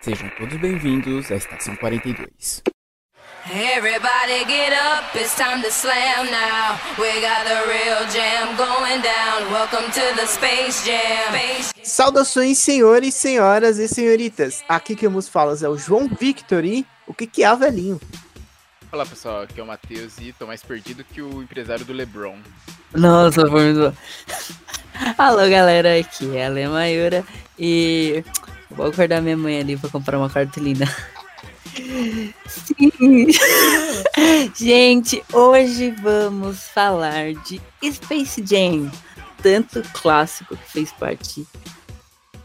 Sejam todos bem-vindos à Estação 42. Everybody get up, it's time to slam now. We got the real jam going down. Welcome to the Space Jam. Space Saudações, senhores, senhoras e senhoritas. Aqui que vos falas é o João Victor e o que que é, velhinho? Olá pessoal, aqui é o Matheus e tô mais perdido que o empresário do LeBron. Nossa, foi muito bom. Alô, galera, aqui é a Lê Mayura e vou acordar minha mãe ali pra comprar uma cartolina. Sim. Gente, hoje vamos falar de Space Jam, tanto clássico que fez parte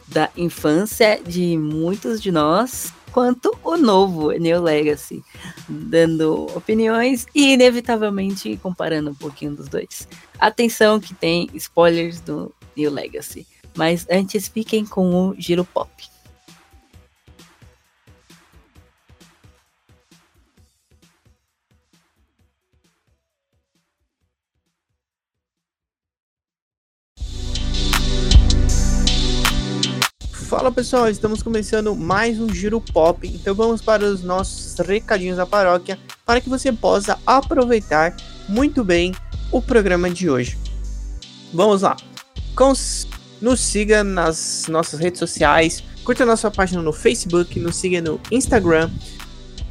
da infância de muitos de nós, quanto o novo New Legacy, dando opiniões e inevitavelmente comparando um pouquinho dos dois. Atenção que tem spoilers do New Legacy, mas antes fiquem com o Giro Pop. Fala pessoal, estamos começando mais um Giro Pop, então vamos para os nossos recadinhos da paróquia para que você possa aproveitar muito bem o programa de hoje. Vamos lá, Cons nos siga nas nossas redes sociais, curta nossa página no Facebook, nos siga no Instagram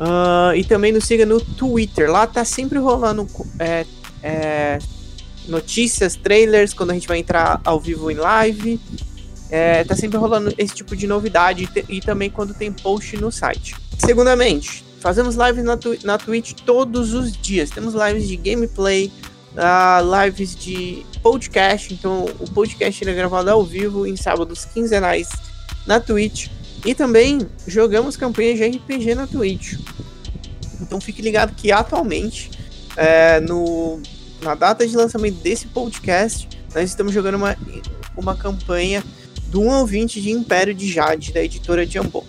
uh, e também nos siga no Twitter. Lá tá sempre rolando é, é, notícias, trailers, quando a gente vai entrar ao vivo em live. É, tá sempre rolando esse tipo de novidade e, também quando tem post no site. Segundamente, fazemos lives na, na Twitch todos os dias. Temos lives de gameplay, uh, lives de podcast. Então, o podcast é gravado ao vivo em sábados quinzenais na Twitch. E também jogamos campanhas de RPG na Twitch. Então, fique ligado que atualmente, é, no, na data de lançamento desse podcast, nós estamos jogando uma, uma campanha do 1 ao 20 de Império de Jade, da editora Jambon.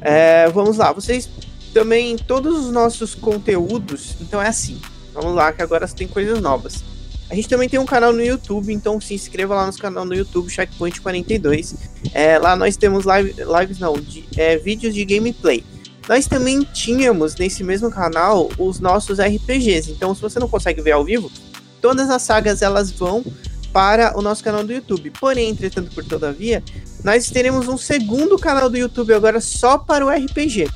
É, vamos lá, vocês também, todos os nossos conteúdos, então é assim, vamos lá, que agora tem coisas novas. A gente também tem um canal no YouTube, então se inscreva lá no canal no YouTube, Checkpoint 42. É, lá nós temos live, lives, não, de, é, vídeos de gameplay. Nós também tínhamos nesse mesmo canal os nossos RPGs, então se você não consegue ver ao vivo, todas as sagas elas vão para o nosso canal do YouTube. Porém, entretanto, por todavia, nós teremos um segundo canal do YouTube agora só para o RPG.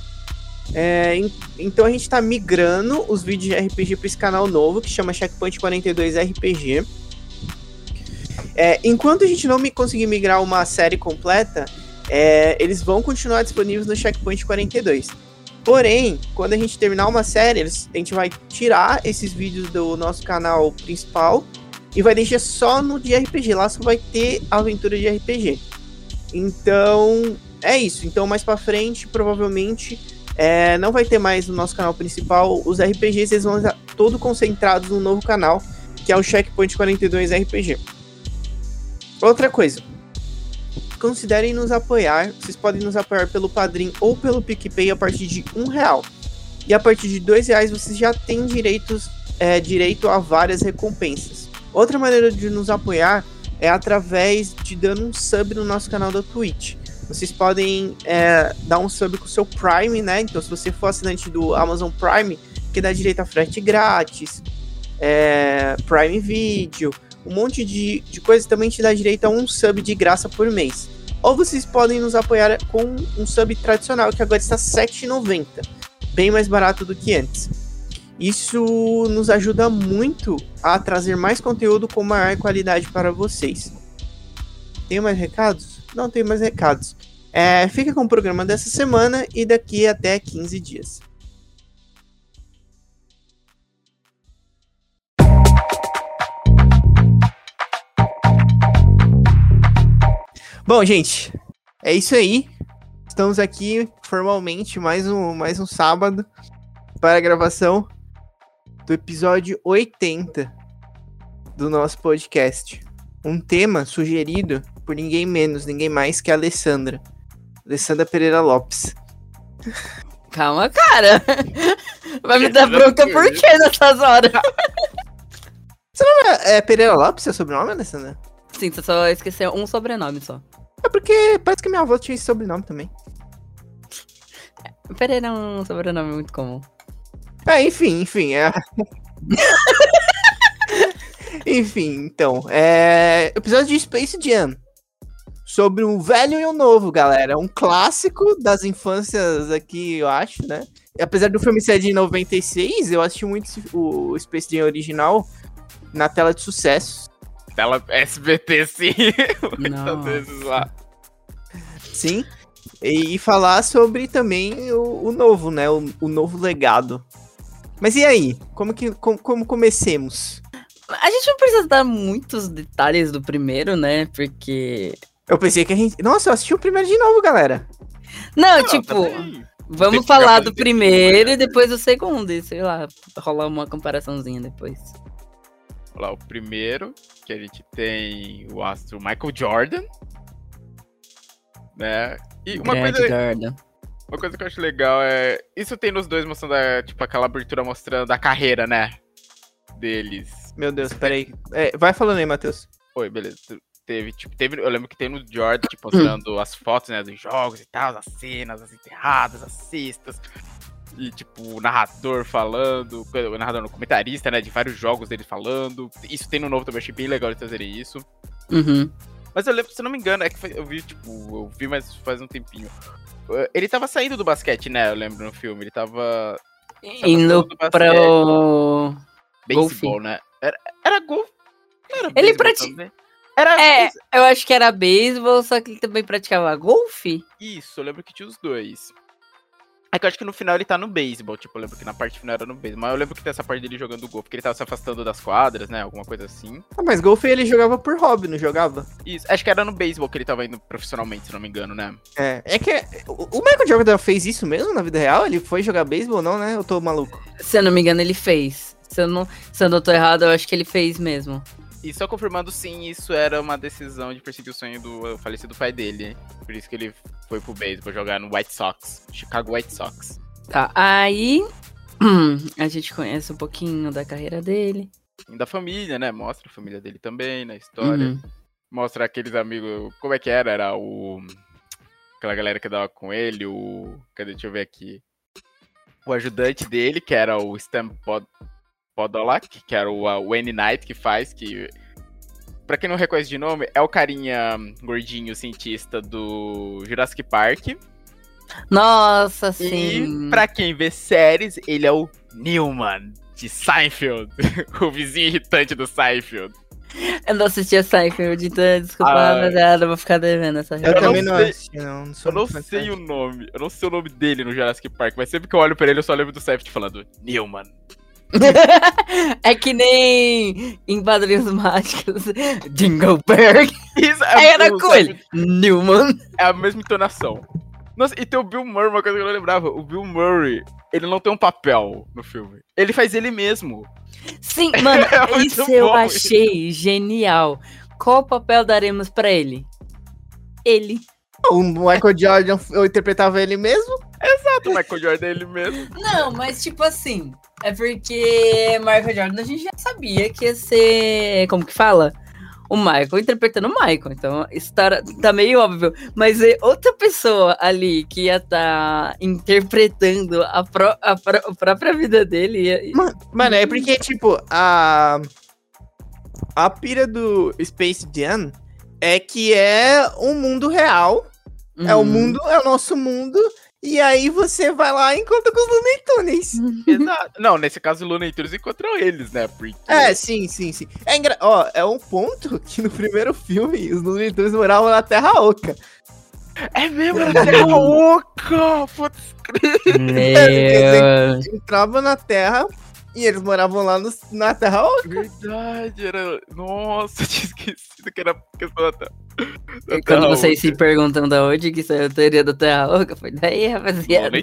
É, então a gente está migrando os vídeos de RPG para esse canal novo que chama Checkpoint 42 RPG. É, enquanto a gente não conseguir migrar uma série completa, é, eles vão continuar disponíveis no Checkpoint 42. Porém, quando a gente terminar uma série, a gente vai tirar esses vídeos do nosso canal principal e vai deixar só no de RPG. Lá só vai ter aventura de RPG. Então, é isso. Então, mais para frente, provavelmente, é, não vai ter mais no nosso canal principal. Os RPGs eles vão estar todo concentrados no novo canal, que é o Checkpoint 42 RPG. Outra coisa. Considerem nos apoiar. Vocês podem nos apoiar pelo Padrim ou pelo PicPay a partir de um real. E a partir de dois reais vocês já têm direitos, é, direito a várias recompensas. Outra maneira de nos apoiar é através de dando um sub no nosso canal da Twitch. Vocês podem é, dar um sub com o seu Prime, né? Então, se você for assinante do Amazon Prime, que dá direito a frete grátis, é, Prime Video, um monte de, de coisas também te dá direito a um sub de graça por mês. Ou vocês podem nos apoiar com um sub tradicional, que agora está R$ 7,90, bem mais barato do que antes. Isso nos ajuda muito a trazer mais conteúdo com maior qualidade para vocês. Tem mais recados? Não tem mais recados. É, fica com o programa dessa semana e daqui até 15 dias. Bom, gente, é isso aí. Estamos aqui formalmente mais um, mais um sábado para a gravação do episódio 80 do nosso podcast. Um tema sugerido por ninguém menos, ninguém mais que a Alessandra. Alessandra Pereira Lopes. Calma, cara. Vai me dar bronca por quê nessas horas? Você não é, é Pereira Lopes, seu sobrenome, Alessandra? Sim, você só esqueceu um sobrenome só. É porque parece que minha avó tinha esse sobrenome também. Pereira é um sobrenome muito comum. É, enfim, enfim, é. enfim, então, é. Episódio de Space Jam. Sobre um velho e um novo, galera. Um clássico das infâncias aqui, eu acho, né? E apesar do filme ser de 96, eu assisti muito o Space Jam original na tela de sucesso. Tela SBT, sim. Muitas vezes lá. Sim. E falar sobre também o, o novo, né? O, o novo legado. Mas e aí? Como que como, como comecemos? A gente não precisa dar muitos detalhes do primeiro, né? Porque. Eu pensei que a gente. Nossa, eu assisti o primeiro de novo, galera. Não, Não, tipo, vamos falar do primeiro né? e depois do segundo. E sei lá, rolar uma comparaçãozinha depois. Olha lá, o primeiro, que a gente tem o astro Michael Jordan. Né? E uma Grande coisa, Jordan. Uma coisa que eu acho legal é. Isso tem nos dois mostrando, a, tipo, aquela abertura mostrando a carreira, né? Deles. Meu Deus, peraí. É, vai falando aí, Matheus. Oi, beleza. Teve, tipo, teve, eu lembro que tem no Jordan, tipo, mostrando as fotos, né, dos jogos e tal, as cenas, as enterradas, as cestas. E, tipo, o narrador falando, o narrador, o comentarista, né, de vários jogos dele falando. Isso tem no novo também, achei bem legal eles trazerem isso. Uhum. Mas eu lembro, se eu não me engano, é que foi- eu vi, tipo, eu vi, mas faz um tempinho. Ele tava saindo do basquete, né, eu lembro no filme, ele tava Indo para o. beisebol, né? Era, era gol. não Era Ele beisebol prati- também? Era É, eu acho que era beisebol, só que ele também praticava golfe. Isso, eu lembro que tinha os dois. É que eu acho que no final ele tá no beisebol, tipo, eu lembro que na parte final era no beisebol. Mas eu lembro que tem essa parte dele jogando golfe, porque ele tava se afastando das quadras, né? Alguma coisa assim. Ah, mas golfe ele jogava por hobby, não jogava? Isso, acho que era no beisebol que ele tava indo profissionalmente, se não me engano, né? É, é que o Michael Jordan fez isso mesmo na vida real? Ele foi jogar beisebol, não, né? Eu tô maluco. Se eu não me engano, ele fez. Se eu não, se eu não tô errado, eu acho que ele fez mesmo. E só confirmando, sim, isso era uma decisão de perseguir o sonho do falecido pai dele. Por isso que ele foi pro beisebol jogar no White Sox, Chicago White Sox. Tá, aí. a gente conhece um pouquinho da carreira dele. E da família, né? Mostra a família dele também na história. Uhum. mostra aqueles amigos. Como é que era? Era o. Aquela galera que dava com ele, o. Cadê? Deixa eu ver aqui. O ajudante dele, que era o Stan Pod... Podolak, que era o uh, Wayne Knight que faz, que. Pra quem não reconhece de nome, é o carinha gordinho cientista do Jurassic Park. Nossa, sim. E pra quem vê séries, ele é o Newman de Seinfeld, o vizinho irritante do Seinfeld. Eu não assisti a Seinfeld, então desculpa, Ah. rapaziada, eu vou ficar devendo essa Eu, Eu também não assisti, não. não sou Eu não sei o nome, eu não sei o nome dele no Jurassic Park, mas sempre que eu olho pra ele eu só lembro do Seinfeld falando Newman. é que nem em Padrinhos Mágicos, Dingleberg. Isso é, era o com ele, Newman. é a mesma entonação. Nossa, e tem o Bill Murray, uma coisa que eu não lembrava. O Bill Murray, ele não tem um papel no filme. Ele faz ele mesmo. Sim, mano, É isso eu bom. achei genial. Qual papel daremos pra ele? Ele. O Michael Jordan eu interpretava ele mesmo? Exato, o Michael Jordan é ele mesmo. Não, mas tipo assim, é porque Michael Jordan a gente já sabia que ia ser. Como que fala? O Michael interpretando o Michael. Então, isso tá, tá meio óbvio. Mas é outra pessoa ali que ia estar interpretando a, pró- a pró- a própria vida dele. ia- Ma- Mano, é porque, tipo, a. A pira do Space Jam é que é um mundo real. É o Uhum. mundo, é o nosso mundo. E aí você vai lá e encontra com os Looney Tunes. Exato. Não, nesse caso o Looney Tunes encontrou eles, né? Porque... É, sim, sim, sim. É, engra... Ó, é um ponto que no primeiro filme os Looney Tunes moravam na Terra Oca. É mesmo, era Terra Oca! Putz, Meu. Entrava na Terra e eles moravam lá no- na Terra Oca. verdade, era... Nossa, tinha esquecido que era questão da Terra. Da E quando Terra vocês se perguntam da onde que saiu a teoria da Terra Oca, foi daí, rapaziada.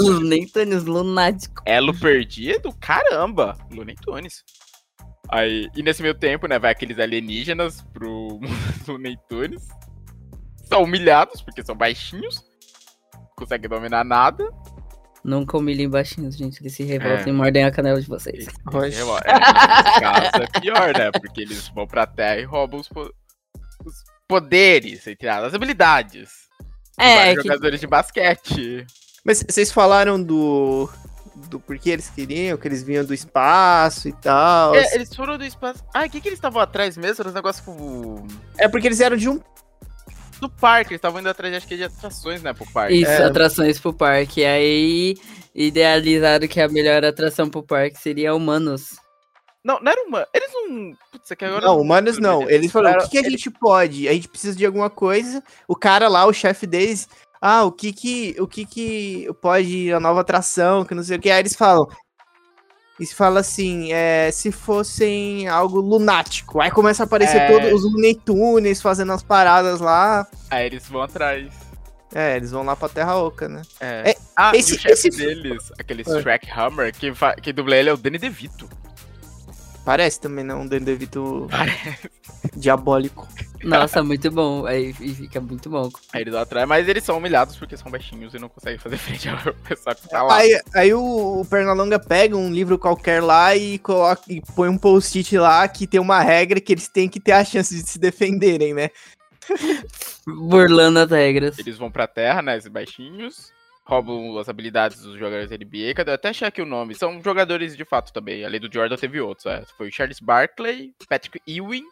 Looney Tunes lunático. Elo perdido? Caramba! Looney Tunes. Aí, e nesse meio tempo, né, vai aqueles alienígenas pro Looney Tunes. São humilhados, porque são baixinhos. Não conseguem dominar nada. Nunca humilhem baixinhos, gente. Eles se revoltam É. e mordem a canela de vocês. É, nesse caso é pior, né? Porque eles vão pra Terra e roubam os poderes, entre as habilidades. de É, que, jogadores de basquete. Mas vocês falaram do. Do porquê eles queriam, que eles vinham do espaço e tal. É, eles foram do espaço. Ah, o que, que eles estavam atrás mesmo? Era um negócio com... É porque eles eram de um. do parque. Eles estavam indo atrás, acho que de atrações, né, pro parque. Isso, É. atrações pro parque. Aí idealizaram que a melhor atração pro parque seria humanos. Não, não era uma. Eles não. Putz, é que agora. Não, humanos não. Eles falaram: o que, que a gente pode? A gente precisa de alguma coisa. O cara lá, o chefe deles. Ah, o que que. O que que pode. A nova atração, que não sei o que. Aí eles falam. Eles falam assim, é, se fossem algo lunático. Aí começa a aparecer É. todos os Looney Tunes fazendo as paradas lá. Aí eles vão atrás. É, eles vão lá pra Terra Oca, né? É. É, ah, esse- e o chefe esse- deles, aquele É. Shrek Hammer, que, que dubla ele é o Danny DeVito. Parece também, não? Um Danny DeVito diabólico. Nossa, muito bom. Aí fica muito bom. Aí eles atrás, mas eles são humilhados porque são baixinhos e não conseguem fazer frente ao pessoal que tá lá. Aí, aí o, o Pernalonga pega um livro qualquer lá e, coloca, e põe um post-it lá que tem uma regra que eles têm que ter a chance de se defenderem, né? Burlando as regras. Eles vão pra terra, né, esses baixinhos. Roubam as habilidades dos jogadores da NBA. Cadê? Eu até achei aqui o nome. São jogadores de fato também. Além do Jordan, teve outros. É. Foi Charles Barkley, Patrick Ewing,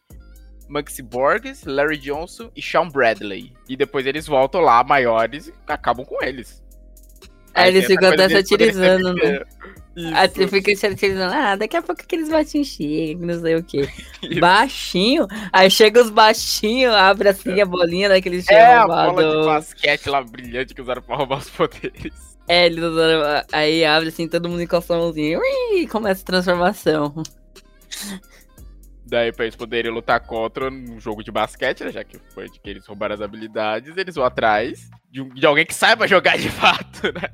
Maxi Borges, Larry Johnson e Sean Bradley. E depois eles voltam lá, maiores, e acabam com eles. Aí eles tem essa ficam até satirizando, né? Isso, Aí você fica satirizando, ah, daqui a pouco aqueles baixinhos chegam, não sei o quê. Baixinho? Aí chega os baixinhos, abre assim a bolinha daqueles É, a bola de basquete lá brilhante que usaram pra roubar os poderes. É, eles usaram, aí abre assim, todo mundo encosta a mãozinha, ui, começa a transformação. Daí, pra eles poderem lutar contra um jogo de basquete, né, já que foi de que eles roubaram as habilidades, eles vão atrás de, um- de alguém que saiba jogar de fato, né?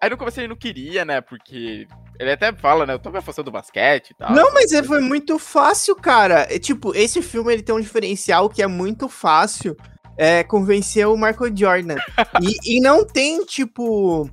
Aí no começo ele não queria, né? Porque ele até fala, né? Eu tô me afastando do basquete e tal. Não, mas é, foi muito fácil, cara. É, tipo, esse filme ele tem um diferencial que é muito fácil é, convencer o Michael Jordan. e, e não tem, tipo.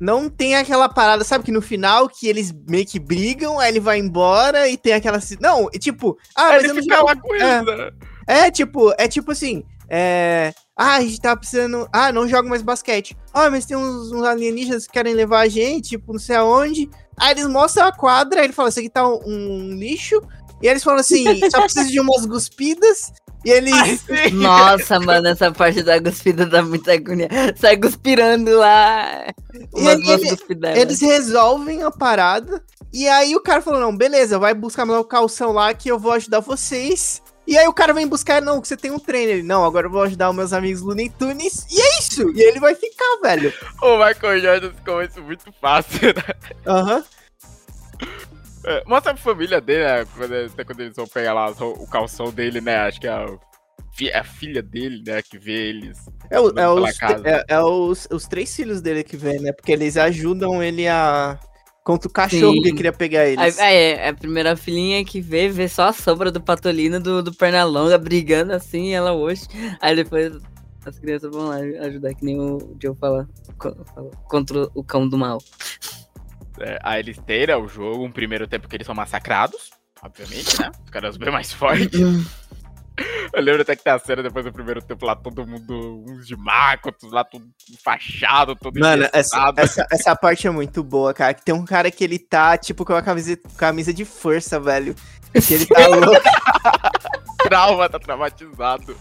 Não tem aquela parada, sabe? Que no final que eles meio que brigam, aí ele vai embora e tem aquela. Não, é tipo. Ah, mas eu ele não fica lá com é. né? É, tipo, é tipo assim. É. Ah, a gente tá precisando. Ah, não jogo mais basquete. Ah, mas tem uns, uns alienígenas que querem levar a gente, tipo, não sei aonde. Aí eles mostram a quadra, aí ele fala: Isso aqui tá um, um lixo. E aí eles falam assim: só precisa de umas guspidas. E ele. Ai, sim. Nossa, mano, essa parte da guspida dá muita agonia. Sai guspirando lá. Umas ele- duas ele-. Eles resolvem a parada. E aí o cara falou: Não, beleza, vai buscar meu calção lá que eu vou ajudar vocês. E aí o cara vem buscar, não, que você tem um treino. Ele, não, agora eu vou ajudar os meus amigos Looney Tunes. E é isso. E ele vai ficar, velho. O Michael Jordan ficou isso muito fácil, né? Aham. É, Mostra a família dele, né? Quando, quando eles vão pegar lá o calção dele, né? Acho que é a, fi- a filha dele, né? Que vê eles. É, o- é os, é, é os, os três filhos dele que vem, né? Porque eles ajudam ele a. Contra o cachorro Sim. que queria pegar eles. aí, é a primeira filhinha que vê, vê só a sombra do Patolino do, do Pernalonga brigando assim, ela hoje. Aí depois as crianças vão lá ajudar, que nem o Joe fala, co- fala, contra o cão do mal. É, aí eles né, o jogo, um primeiro tempo que eles são massacrados, obviamente, né? Os caras bem mais fortes. Eu lembro até que tem a cena depois do primeiro tempo lá, todo mundo, uns de maco, outros lá, tudo fachado, todo Mano, essa, essa, essa parte é muito boa, cara. Que tem um cara que ele tá, tipo, com a camisa, camisa de força, velho. Que ele tá louco. trauma, tá traumatizado.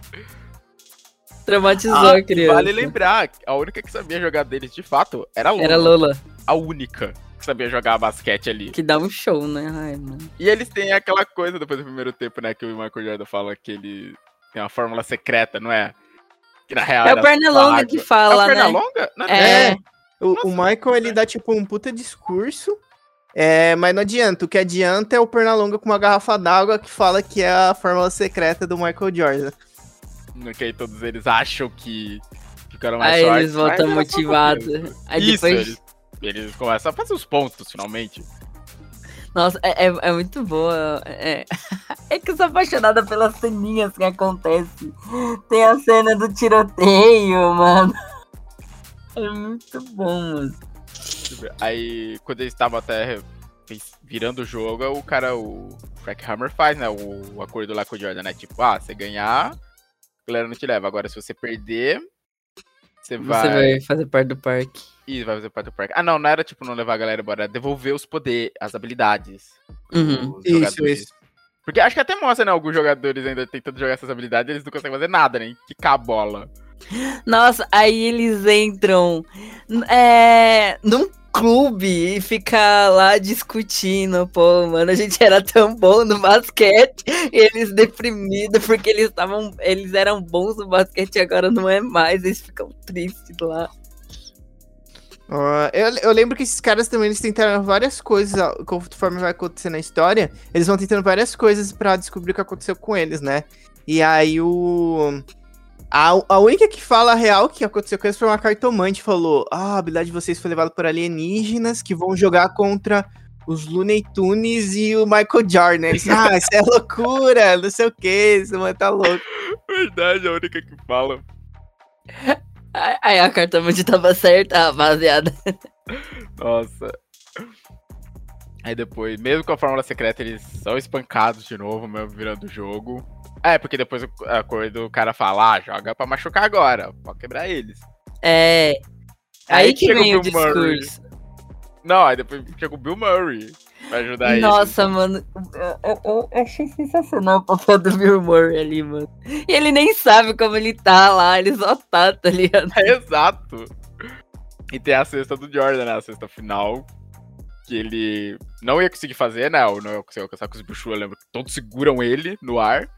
Traumatizou Ah, a criança. Vale lembrar, a única que sabia jogar deles de fato era a Lola. Era Lola, A única que sabia jogar basquete ali. que dá um show, né? Ai, mano. E eles têm aquela coisa depois do primeiro tempo, né? Que o Michael Jordan fala que ele tem uma fórmula secreta, não é? Que na real É o Pernalonga que É o fala, né? Pernalonga? Não, É. O, o Michael, ele dá, tipo, um puta discurso. É, mas não adianta. O que adianta é o Pernalonga com uma garrafa d'água que fala que é a fórmula secreta do Michael Jordan. Que aí todos eles acham que ficaram mais Aí fortes. eles voltam só motivados. Aí Isso, depois. eles, eles começam a fazer os pontos, finalmente. Nossa, é, é, é muito boa. É... é que eu sou apaixonada pelas ceninhas que acontecem. Tem a cena do tiroteio, mano. É muito bom, mano. Aí, quando eles estavam até virando o jogo, o cara, o Frank Hammer faz, né? O, acordo lá com o Jordan, né? Tipo, ah, você ganhar, a galera não te leva. Agora, se você perder, Você vai. Você vai fazer parte do parque. Ih, vai fazer parte do parque. Ah, não, não era tipo não levar a galera embora, era devolver os poderes, as habilidades. Uhum. Isso, jogadores. isso. Porque acho que até mostra, né? Alguns jogadores ainda tentando jogar essas habilidades, eles não conseguem fazer nada, nem quicar a bola. Nossa, aí eles entram é, num clube e ficar lá discutindo. Pô, mano, a gente era tão bom no basquete. E eles deprimidos porque eles estavam. Eles eram bons no basquete e agora não é mais. Eles ficam tristes lá. Ah, eu, eu lembro que esses caras também eles tentaram várias coisas, conforme vai acontecendo a história, eles vão tentando várias coisas pra descobrir o que aconteceu com eles, né? E aí o. A, a única que fala a real que aconteceu com eles foi uma cartomante, falou: Ah, a habilidade de vocês foi levada por alienígenas que vão jogar contra os Looney Tunes e o Michael Jordan. Eles, ah, isso é loucura, não sei o que, isso mano tá louco. Verdade, a única que fala. Aí- a cartomante tava certa, rapaziada. Nossa. Aí depois, mesmo com a fórmula secreta, eles são espancados de novo, mesmo virando o jogo. É, porque depois a cor do cara fala, ah, joga pra machucar agora, pode quebrar eles. É. Aí, Aí que vem o Bill Murray. discurso. Não, aí depois chega o Bill Murray pra ajudar. Nossa, mano, eu, eu- eu achei sensacional o papel do Bill Murray ali, mano. E ele nem sabe como ele tá lá, ele só tá, tá ligado? Exato. E tem a cesta do Jordan, né? A cesta final. Que ele não ia conseguir fazer, né? Ou não ia conseguir alcançar com os bichos. Eu lembro todos seguram ele no ar.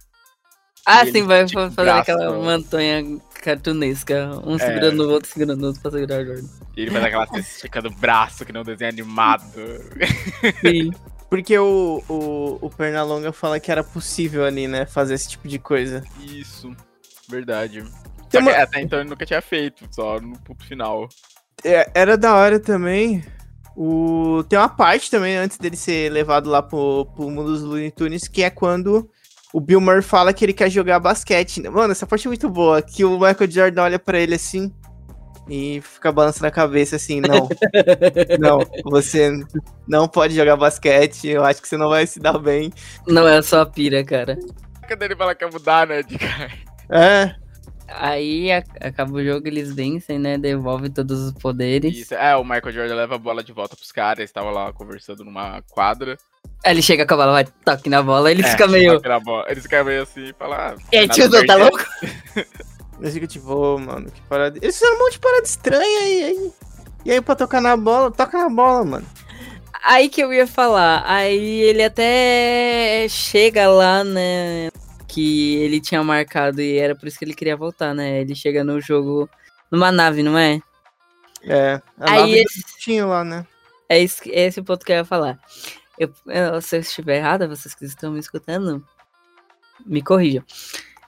Ah, sim, ele vai estica o fazer braço, aquela ó. montanha cartunesca. Um É. segurando o outro, segurando o outro pra segurar o Jordan. E ele faz aquela cesta esticando o braço, que não desenho animado. Sim. Porque o, o, o Pernalonga fala que era possível ali, né? Fazer esse tipo de coisa. Isso. Verdade. Só que uma- até então ele nunca tinha feito, só no ponto final. É, era da hora também. O... Tem uma parte também, antes dele ser levado lá pro, pro mundo dos Looney Tunes, que é quando o Bill Murray fala que ele quer jogar basquete. Mano, essa parte é muito boa. Que o Michael Jordan olha pra ele assim e fica balançando a cabeça assim: Não, não, você não pode jogar basquete. Eu acho que você não vai se dar bem. Não é só a pira, cara. Quando ele fala que quer mudar, né, de cara. É, Aí a- acaba o jogo, eles vencem, né? Devolve todos os poderes. Isso. É, o Michael Jordan leva a bola de volta pros caras, eles estavam lá conversando numa quadra. Aí ele chega com a bola, vai, toque na bola, ele É, fica meio. Eles ficam meio assim e falam. Ah, E aí, nada tiozão, tá louco? eu fico tipo, mano, que parada. Eles fizeram um monte de parada estranha aí, aí. E aí, pra tocar na bola, toca na bola, mano. Aí que eu ia falar. Aí ele até chega lá, né? Que ele tinha marcado e era por isso que ele queria voltar, né? Ele chega no jogo numa nave, não é? É, a Aí nave esse- lá, né? É esse, é esse o ponto que eu ia falar. Eu, eu- se eu estiver errada, vocês que estão me escutando, me corrijam.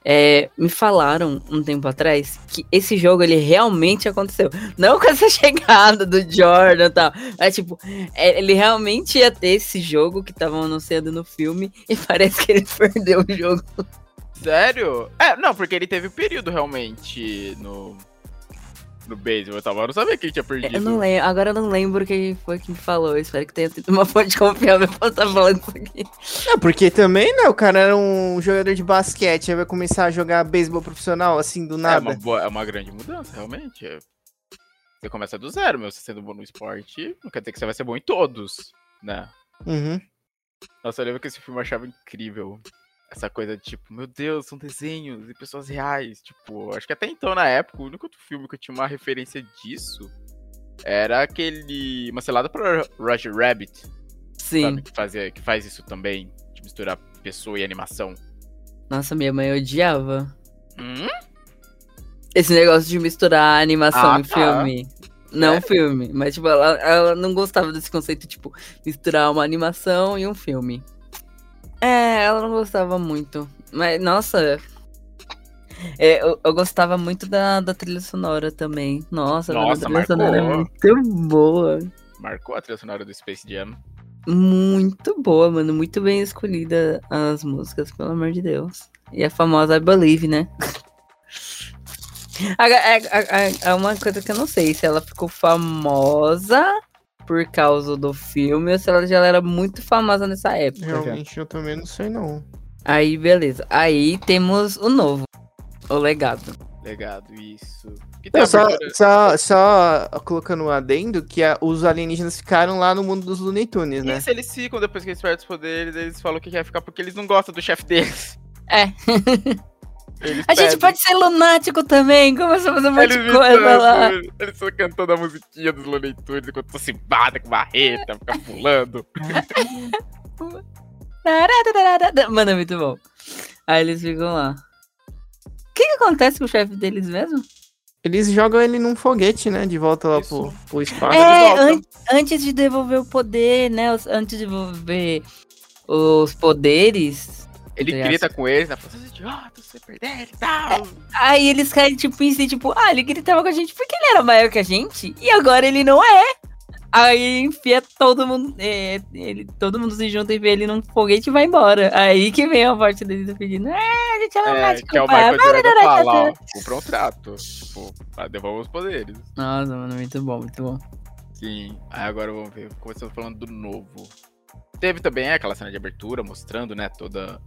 É, me falaram um tempo atrás que esse jogo ele realmente aconteceu. Não com essa chegada do Jordan e tal. Mas, tipo, é, ele realmente ia ter esse jogo que estavam anunciando no filme e parece que ele perdeu o jogo. Sério? É, não, porque ele teve um período realmente no. No beisebol, eu tava. Eu não sabia que ele tinha perdido. Eu não lembro, agora eu não lembro quem foi que me falou. Eu espero que tenha sido uma fonte confiável pra estar falando isso aqui. É, porque também, né, o cara era um jogador de basquete, aí vai começar a jogar beisebol profissional, assim, do É nada. uma, boa- é uma grande mudança, realmente. É. Você começa do zero, meu. Você sendo bom no esporte, não quer dizer que você vai ser bom em todos, né? Uhum. Nossa, eu lembro que esse filme eu achava incrível. Essa coisa de tipo, meu Deus, são desenhos e pessoas reais. Tipo, acho que até então, na época, o único outro filme que eu tinha uma referência disso era aquele. Uma selada para Roger Rabbit, Sim. sabe? Que, fazia, que faz isso também, de misturar pessoa e animação. Nossa, minha mãe odiava. Hum? Esse negócio de misturar animação Ah, e tá. filme. Não Sério? filme, mas tipo, ela, ela não gostava desse conceito, tipo, misturar uma animação e um filme. É, ela não gostava muito. Mas, nossa. é, eu, eu gostava muito da, da trilha sonora também. Nossa, Nossa, a trilha sonora é marcou. muito boa. Marcou a trilha sonora do Space Jam. Muito boa, mano. Muito bem escolhida as músicas, pelo amor de Deus. E a famosa I Believe, né? É uma coisa que eu não sei se ela ficou famosa por causa do filme ou se ela já era muito famosa nessa época. Realmente, eu também não sei, não. Aí, beleza. Aí temos o novo. O legado. Legado, isso. Não, só, só, só colocando um adendo que a- os alienígenas ficaram lá no mundo dos Looney Tunes, né? Isso, eles ficam depois que eles perdem os poderes, eles falam que quer ficar porque eles não gostam do chefe deles. É. Eles A gente pedem. pode ser lunático também, começa a fazer um monte de coisa lá. Eles estão cantando a musiquinha dos Looney Tunes enquanto você se bata com barreta, fica pulando. Mano, é muito bom. Aí eles ficam lá. O que, que acontece com o chefe deles mesmo? Eles jogam ele num foguete, né? De volta lá pro, pro espaço. É, an- antes de devolver o poder, né? Antes de devolver os poderes. Ele grita com eles, né? Fala, seus idiotas, você perder e tal. Aí eles caem, tipo, em si, tipo, ah, ele gritava com a gente porque ele era maior que a gente. E agora ele não é. Aí enfia todo mundo. é, ele, todo mundo se junta e vê ele num foguete e vai embora. Aí que vem a parte deles pedindo. É, a gente é É, que é o pá." Michael Jordan fala, ó, compra um trato. Tipo, ah, devolva os poderes. Nossa, mano, muito bom, muito bom. Sim. Aí agora vamos ver, começando falando do novo. Teve também aquela cena de abertura mostrando, né, toda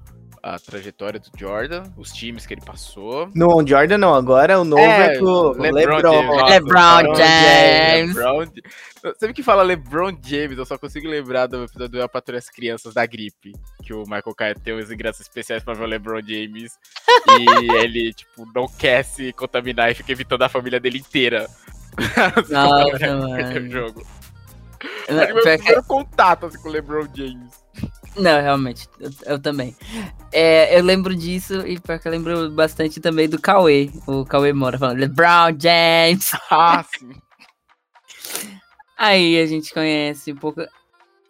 a trajetória do Jordan, os times que ele passou. No Jordan não, agora o novo é, com o LeBron. James, nossa, LeBron James. LeBron Sempre que fala LeBron James, eu só consigo lembrar do episódio do Eu Patrulho as Crianças da gripe. Que o Michael Caio tem os ingressos especiais pra ver o LeBron James. e ele, tipo, não quer se contaminar e fica evitando a família dele inteira. Nossa, no mano. jogo. Não, Foi meu pior que- primeiro contato assim, com o LeBron James. Não, realmente, eu, eu também. É, eu lembro disso e pior que eu lembro bastante também do Cauê. O Cauê Mora falando LeBron James. Ah, sim. Aí a gente conhece um pouco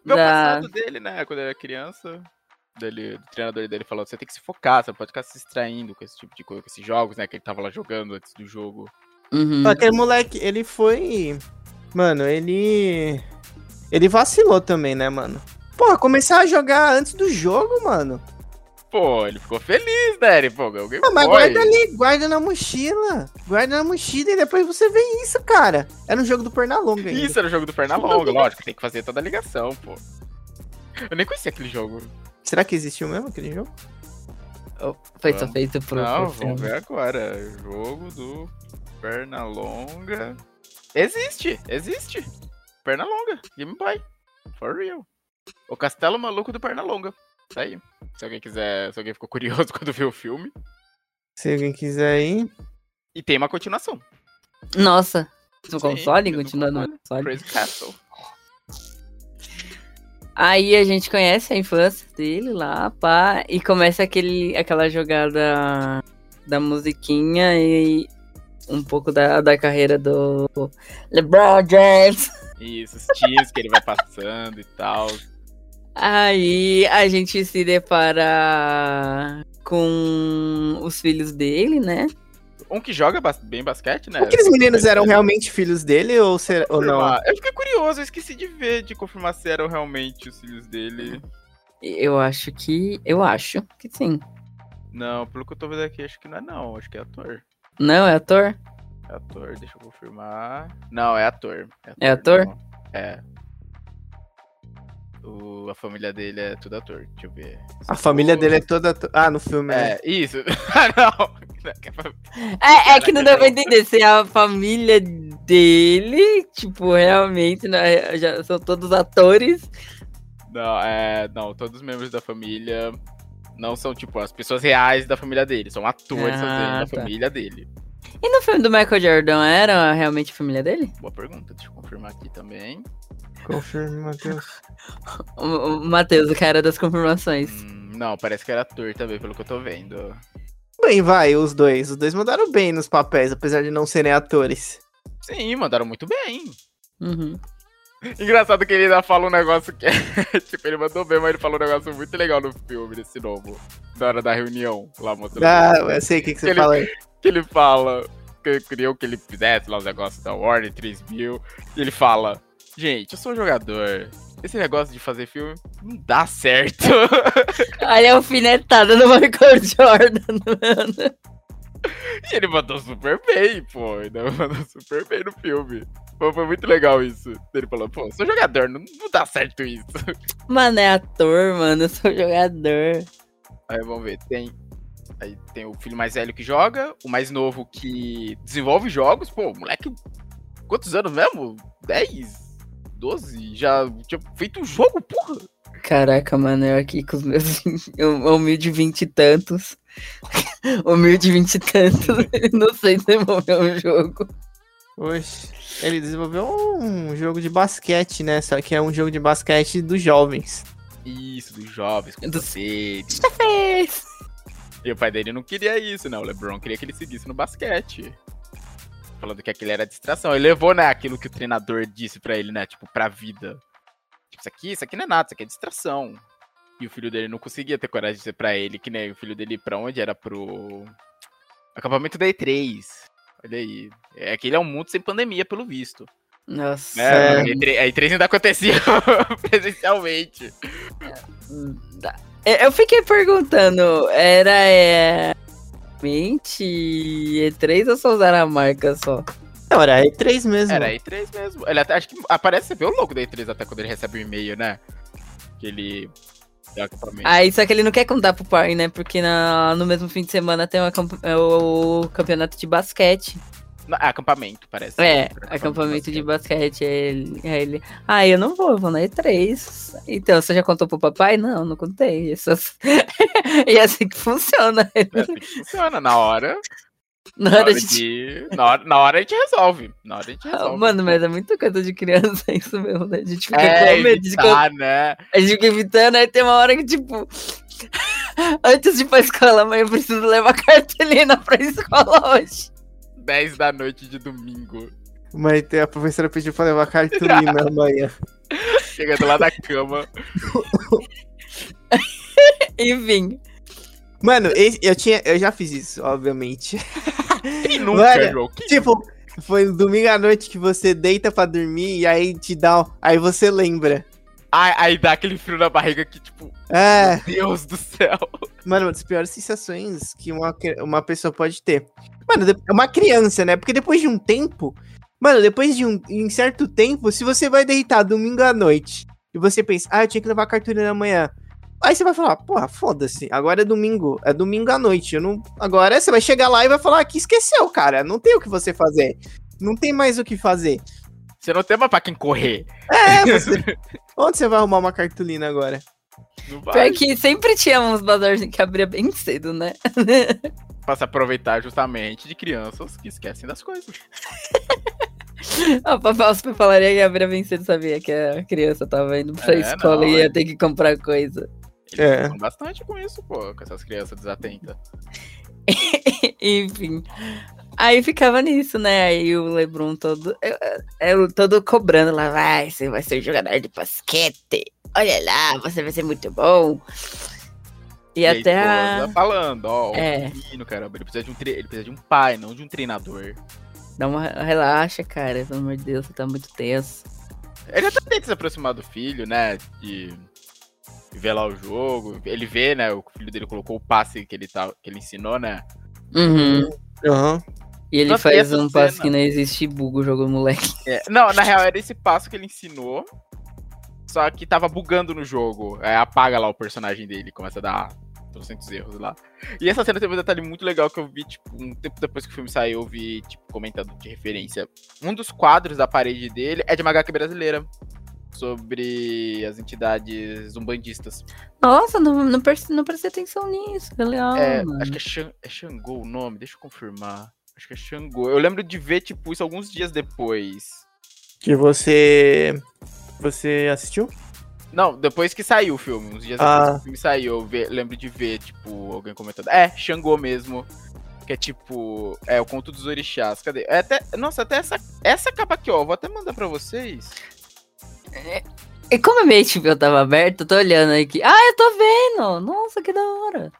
Meu da. passado dele, né? Quando ele era criança. Dele, do treinador dele falou: você tem que se focar, você não pode ficar se distraindo com esse tipo de coisa, com esses jogos, né? Que ele tava lá jogando antes do jogo. Uhum. Aquele moleque, ele foi. Mano, ele. Ele vacilou também, né, mano? Porra, começar a jogar antes do jogo, mano. Pô, ele ficou feliz, né? Ele, pô, ganhou o Game Ah, mas Boy. guarda ali, guarda na mochila. Guarda na mochila e depois você vê isso, cara. Era um jogo do Pernalonga ainda. Isso era o jogo do Pernalonga, lógico, tem que fazer toda a ligação, pô. Eu nem conhecia aquele jogo. Será que existiu mesmo aquele jogo? Foi só feito pro. Não, pro vamos ver agora. Jogo do Pernalonga. Existe, existe. Pernalonga, Game Boy. For real. O Castelo Maluco do Pernalonga. Tá aí. Se alguém quiser, se alguém ficou curioso quando viu o filme. Se alguém quiser ir. E tem uma continuação. Nossa. No Sim, console? Continuando no console. console. Crazy Castle. Aí a gente conhece a infância dele lá, pá, e começa aquele, aquela jogada da musiquinha e um pouco da, da carreira do LeBron James. Isso, os times que ele vai passando e tal. Aí a gente se depara com os filhos dele, né? Um que joga bas- bem basquete, né? Aqueles meninos eram Ele- realmente filhos dele ou, ser, ou não? Eu fiquei curioso, eu esqueci de ver, de confirmar se eram realmente os filhos dele. Eu acho que. Eu acho que sim. Não, pelo que eu tô vendo aqui, acho que não é não, acho que é ator. Não, é ator? É ator, deixa eu confirmar. Não, é ator. É ator? não. É. O, a família dele é tudo ator, deixa eu ver. A família dele é toda. Ah, no filme é. É, isso. Ah, não. É, é que não dá pra entender se é a família dele, tipo, realmente, né? Já são todos atores. Não, é. Não, todos os membros da família não são, tipo, as pessoas reais da família dele. São atores Ah, da tá. família dele. E no filme do Michael Jordan, era realmente a família dele? Boa pergunta, deixa eu confirmar aqui também. Confirme, Matheus. Matheus, o cara das confirmações. Hum, não, parece que era ator também, pelo que eu tô vendo. Bem, vai, os dois. Os dois mandaram bem nos papéis, apesar de não serem atores. Sim, mandaram muito bem. Uhum. Engraçado que ele ainda fala um negócio que é. tipo, ele mandou bem, mas ele falou um negócio muito legal no filme, nesse novo. Na hora da reunião, lá mostrando. Ah, eu sei o que, que você Ele- fala aí. Que ele fala que ele queriam que ele fizesse lá os negócios da Warner 3000. E ele fala: Gente, eu sou um jogador. Esse negócio de fazer filme não dá certo. Aí é alfinetada no Michael Jordan, mano. e ele mandou super bem, pô. Ainda mandou super bem no filme. Pô, foi muito legal isso. Ele falou: Pô, sou jogador, não, não dá certo isso. Mano, é ator, mano. Eu sou jogador. Aí vamos ver, tem. Aí tem o filho mais velho que joga, o mais novo que desenvolve jogos. Pô, moleque. Quantos anos mesmo? 10? 12? Já tinha feito um jogo, porra! Caraca, mano, eu aqui com os meus humilde vinte e tantos. humilde vinte e tantos. Não sei desenvolver um jogo. Oxe, ele desenvolveu um jogo de basquete, né? Só que é um jogo de basquete dos jovens. Isso, dos jovens, com Dos- sede. fez? E o pai dele não queria isso, né? O LeBron queria que ele seguisse no basquete. Falando que aquilo era distração. Ele levou, né, aquilo que o treinador disse pra ele, né? Tipo, pra vida. Tipo, isso aqui, isso aqui não é nada, isso aqui é distração. E o filho dele não conseguia ter coragem de dizer pra ele que, né, o filho dele pra onde? Era pro acampamento da E3. Olha aí. É que ele é um mundo sem pandemia, pelo visto. Nossa. É. A E3 a E3 ainda acontecia presencialmente. Tá. É, Eu fiquei perguntando, era é, mente E3 ou só usaram a marca só? Não, era E3 mesmo. Era a E3 mesmo. Ele até, acho que aparece, você vê o logo da E3 até quando ele recebe o e-mail, né? Que ele. Aí só que ele não quer contar pro pai, né? Porque na- no mesmo fim de semana tem o, acamp- é o campeonato de basquete. É acampamento, parece. É, acampamento de basquete. Aí ele, aí ele. Ah, eu não vou, eu vou na E3. Então, você já contou pro papai? Não, não contei. Isso... e é assim que funciona. É assim que funciona. Na hora, Na na hora hora, de de... na, hora, na hora a gente resolve. Na hora a gente Ah, resolve. Mano, mas é muito coisa de criança isso mesmo, né? A gente fica é, com medo de evitar, né? A gente fica evitando, aí tem uma hora que, tipo. Antes de ir pra escola, mãe, eu preciso levar cartolina pra escola hoje. 10 da noite de domingo. Mas a professora pediu pra levar cartolina amanhã. Chegando lá da cama. Enfim. Mano, esse- eu, tinha, eu já fiz isso, obviamente. Quem nunca, Mano, João? Quem Tipo, foi no domingo à noite que você deita pra dormir e aí te dá. um- Aí você lembra. Aí, aí dá aquele frio na barriga que, tipo, É, Deus do céu. mano, uma das piores sensações que uma, uma pessoa pode ter. Mano, é uma criança, né? Porque depois de um tempo. Mano, depois de um em certo tempo, se você vai deitar domingo à noite e você pensa, ah, eu tinha que levar cartolina amanhã. Aí você vai falar, porra, foda-se, agora é domingo, é domingo à noite. Eu não... Agora você vai chegar lá e vai falar que esqueceu, cara. Não tem o que você fazer. Não tem mais o que fazer. Você não tem mais pra quem correr. É, você. Onde você vai arrumar uma cartolina agora? Pior que sempre tinha uns bazarzinhos que abria bem cedo, né? Pra se aproveitar justamente de crianças que esquecem das coisas. O papai super falaria que abria bem cedo, sabia que a criança tava indo pra É, escola não, e ia é. ter que comprar coisa. Eles É. bastante com isso, pô, com essas crianças desatentas. Enfim. Aí ficava nisso, né? Aí o Lebron todo, eu- eu- todo cobrando lá, vai, você vai ser jogador de basquete. Olha lá, você vai ser muito bom. E, a até a... esposa falando, ó, É. o menino, caramba, ele precisa, de um tre- ele precisa de um pai, não de um treinador. Dá uma relaxa, cara. Pelo amor de Deus, você tá muito tenso. Ele até tenta se aproximar do filho, né, de ver lá o jogo. Ele vê, né, o filho dele colocou o passe que ele, tá, que ele ensinou, né. Uhum. Aham. E ele Nossa, faz um passo cena- que não existe bugo o jogo moleque. É, não, na real era esse passo que ele ensinou, só que tava bugando no jogo. Aí apaga lá o personagem dele, começa a dar 200 erros lá. E essa cena teve um detalhe muito legal que eu vi, tipo, um tempo depois que o filme saiu, eu vi, tipo, comentando de referência. Um dos quadros da parede dele é de uma HQ brasileira. Sobre as entidades umbandistas. Nossa, não, não, não prestei atenção nisso. Que legal, É, mano. acho que é, Xan, é Xangô o nome, deixa eu confirmar. Acho que é Xangô. Eu lembro de ver, tipo, isso alguns dias depois. Que você. Você assistiu? Não, depois que saiu o filme, uns dias Ah. depois que o filme saiu, eu ve- lembro de ver, tipo, alguém comentando. É, Xangô mesmo. Que é tipo. É o conto dos orixás. Cadê? É até, nossa, até essa, essa capa aqui, ó. Vou até mandar pra vocês. E como a minha HBO tava aberta, eu tô olhando aqui. Ah, eu tô vendo! Nossa, que da hora!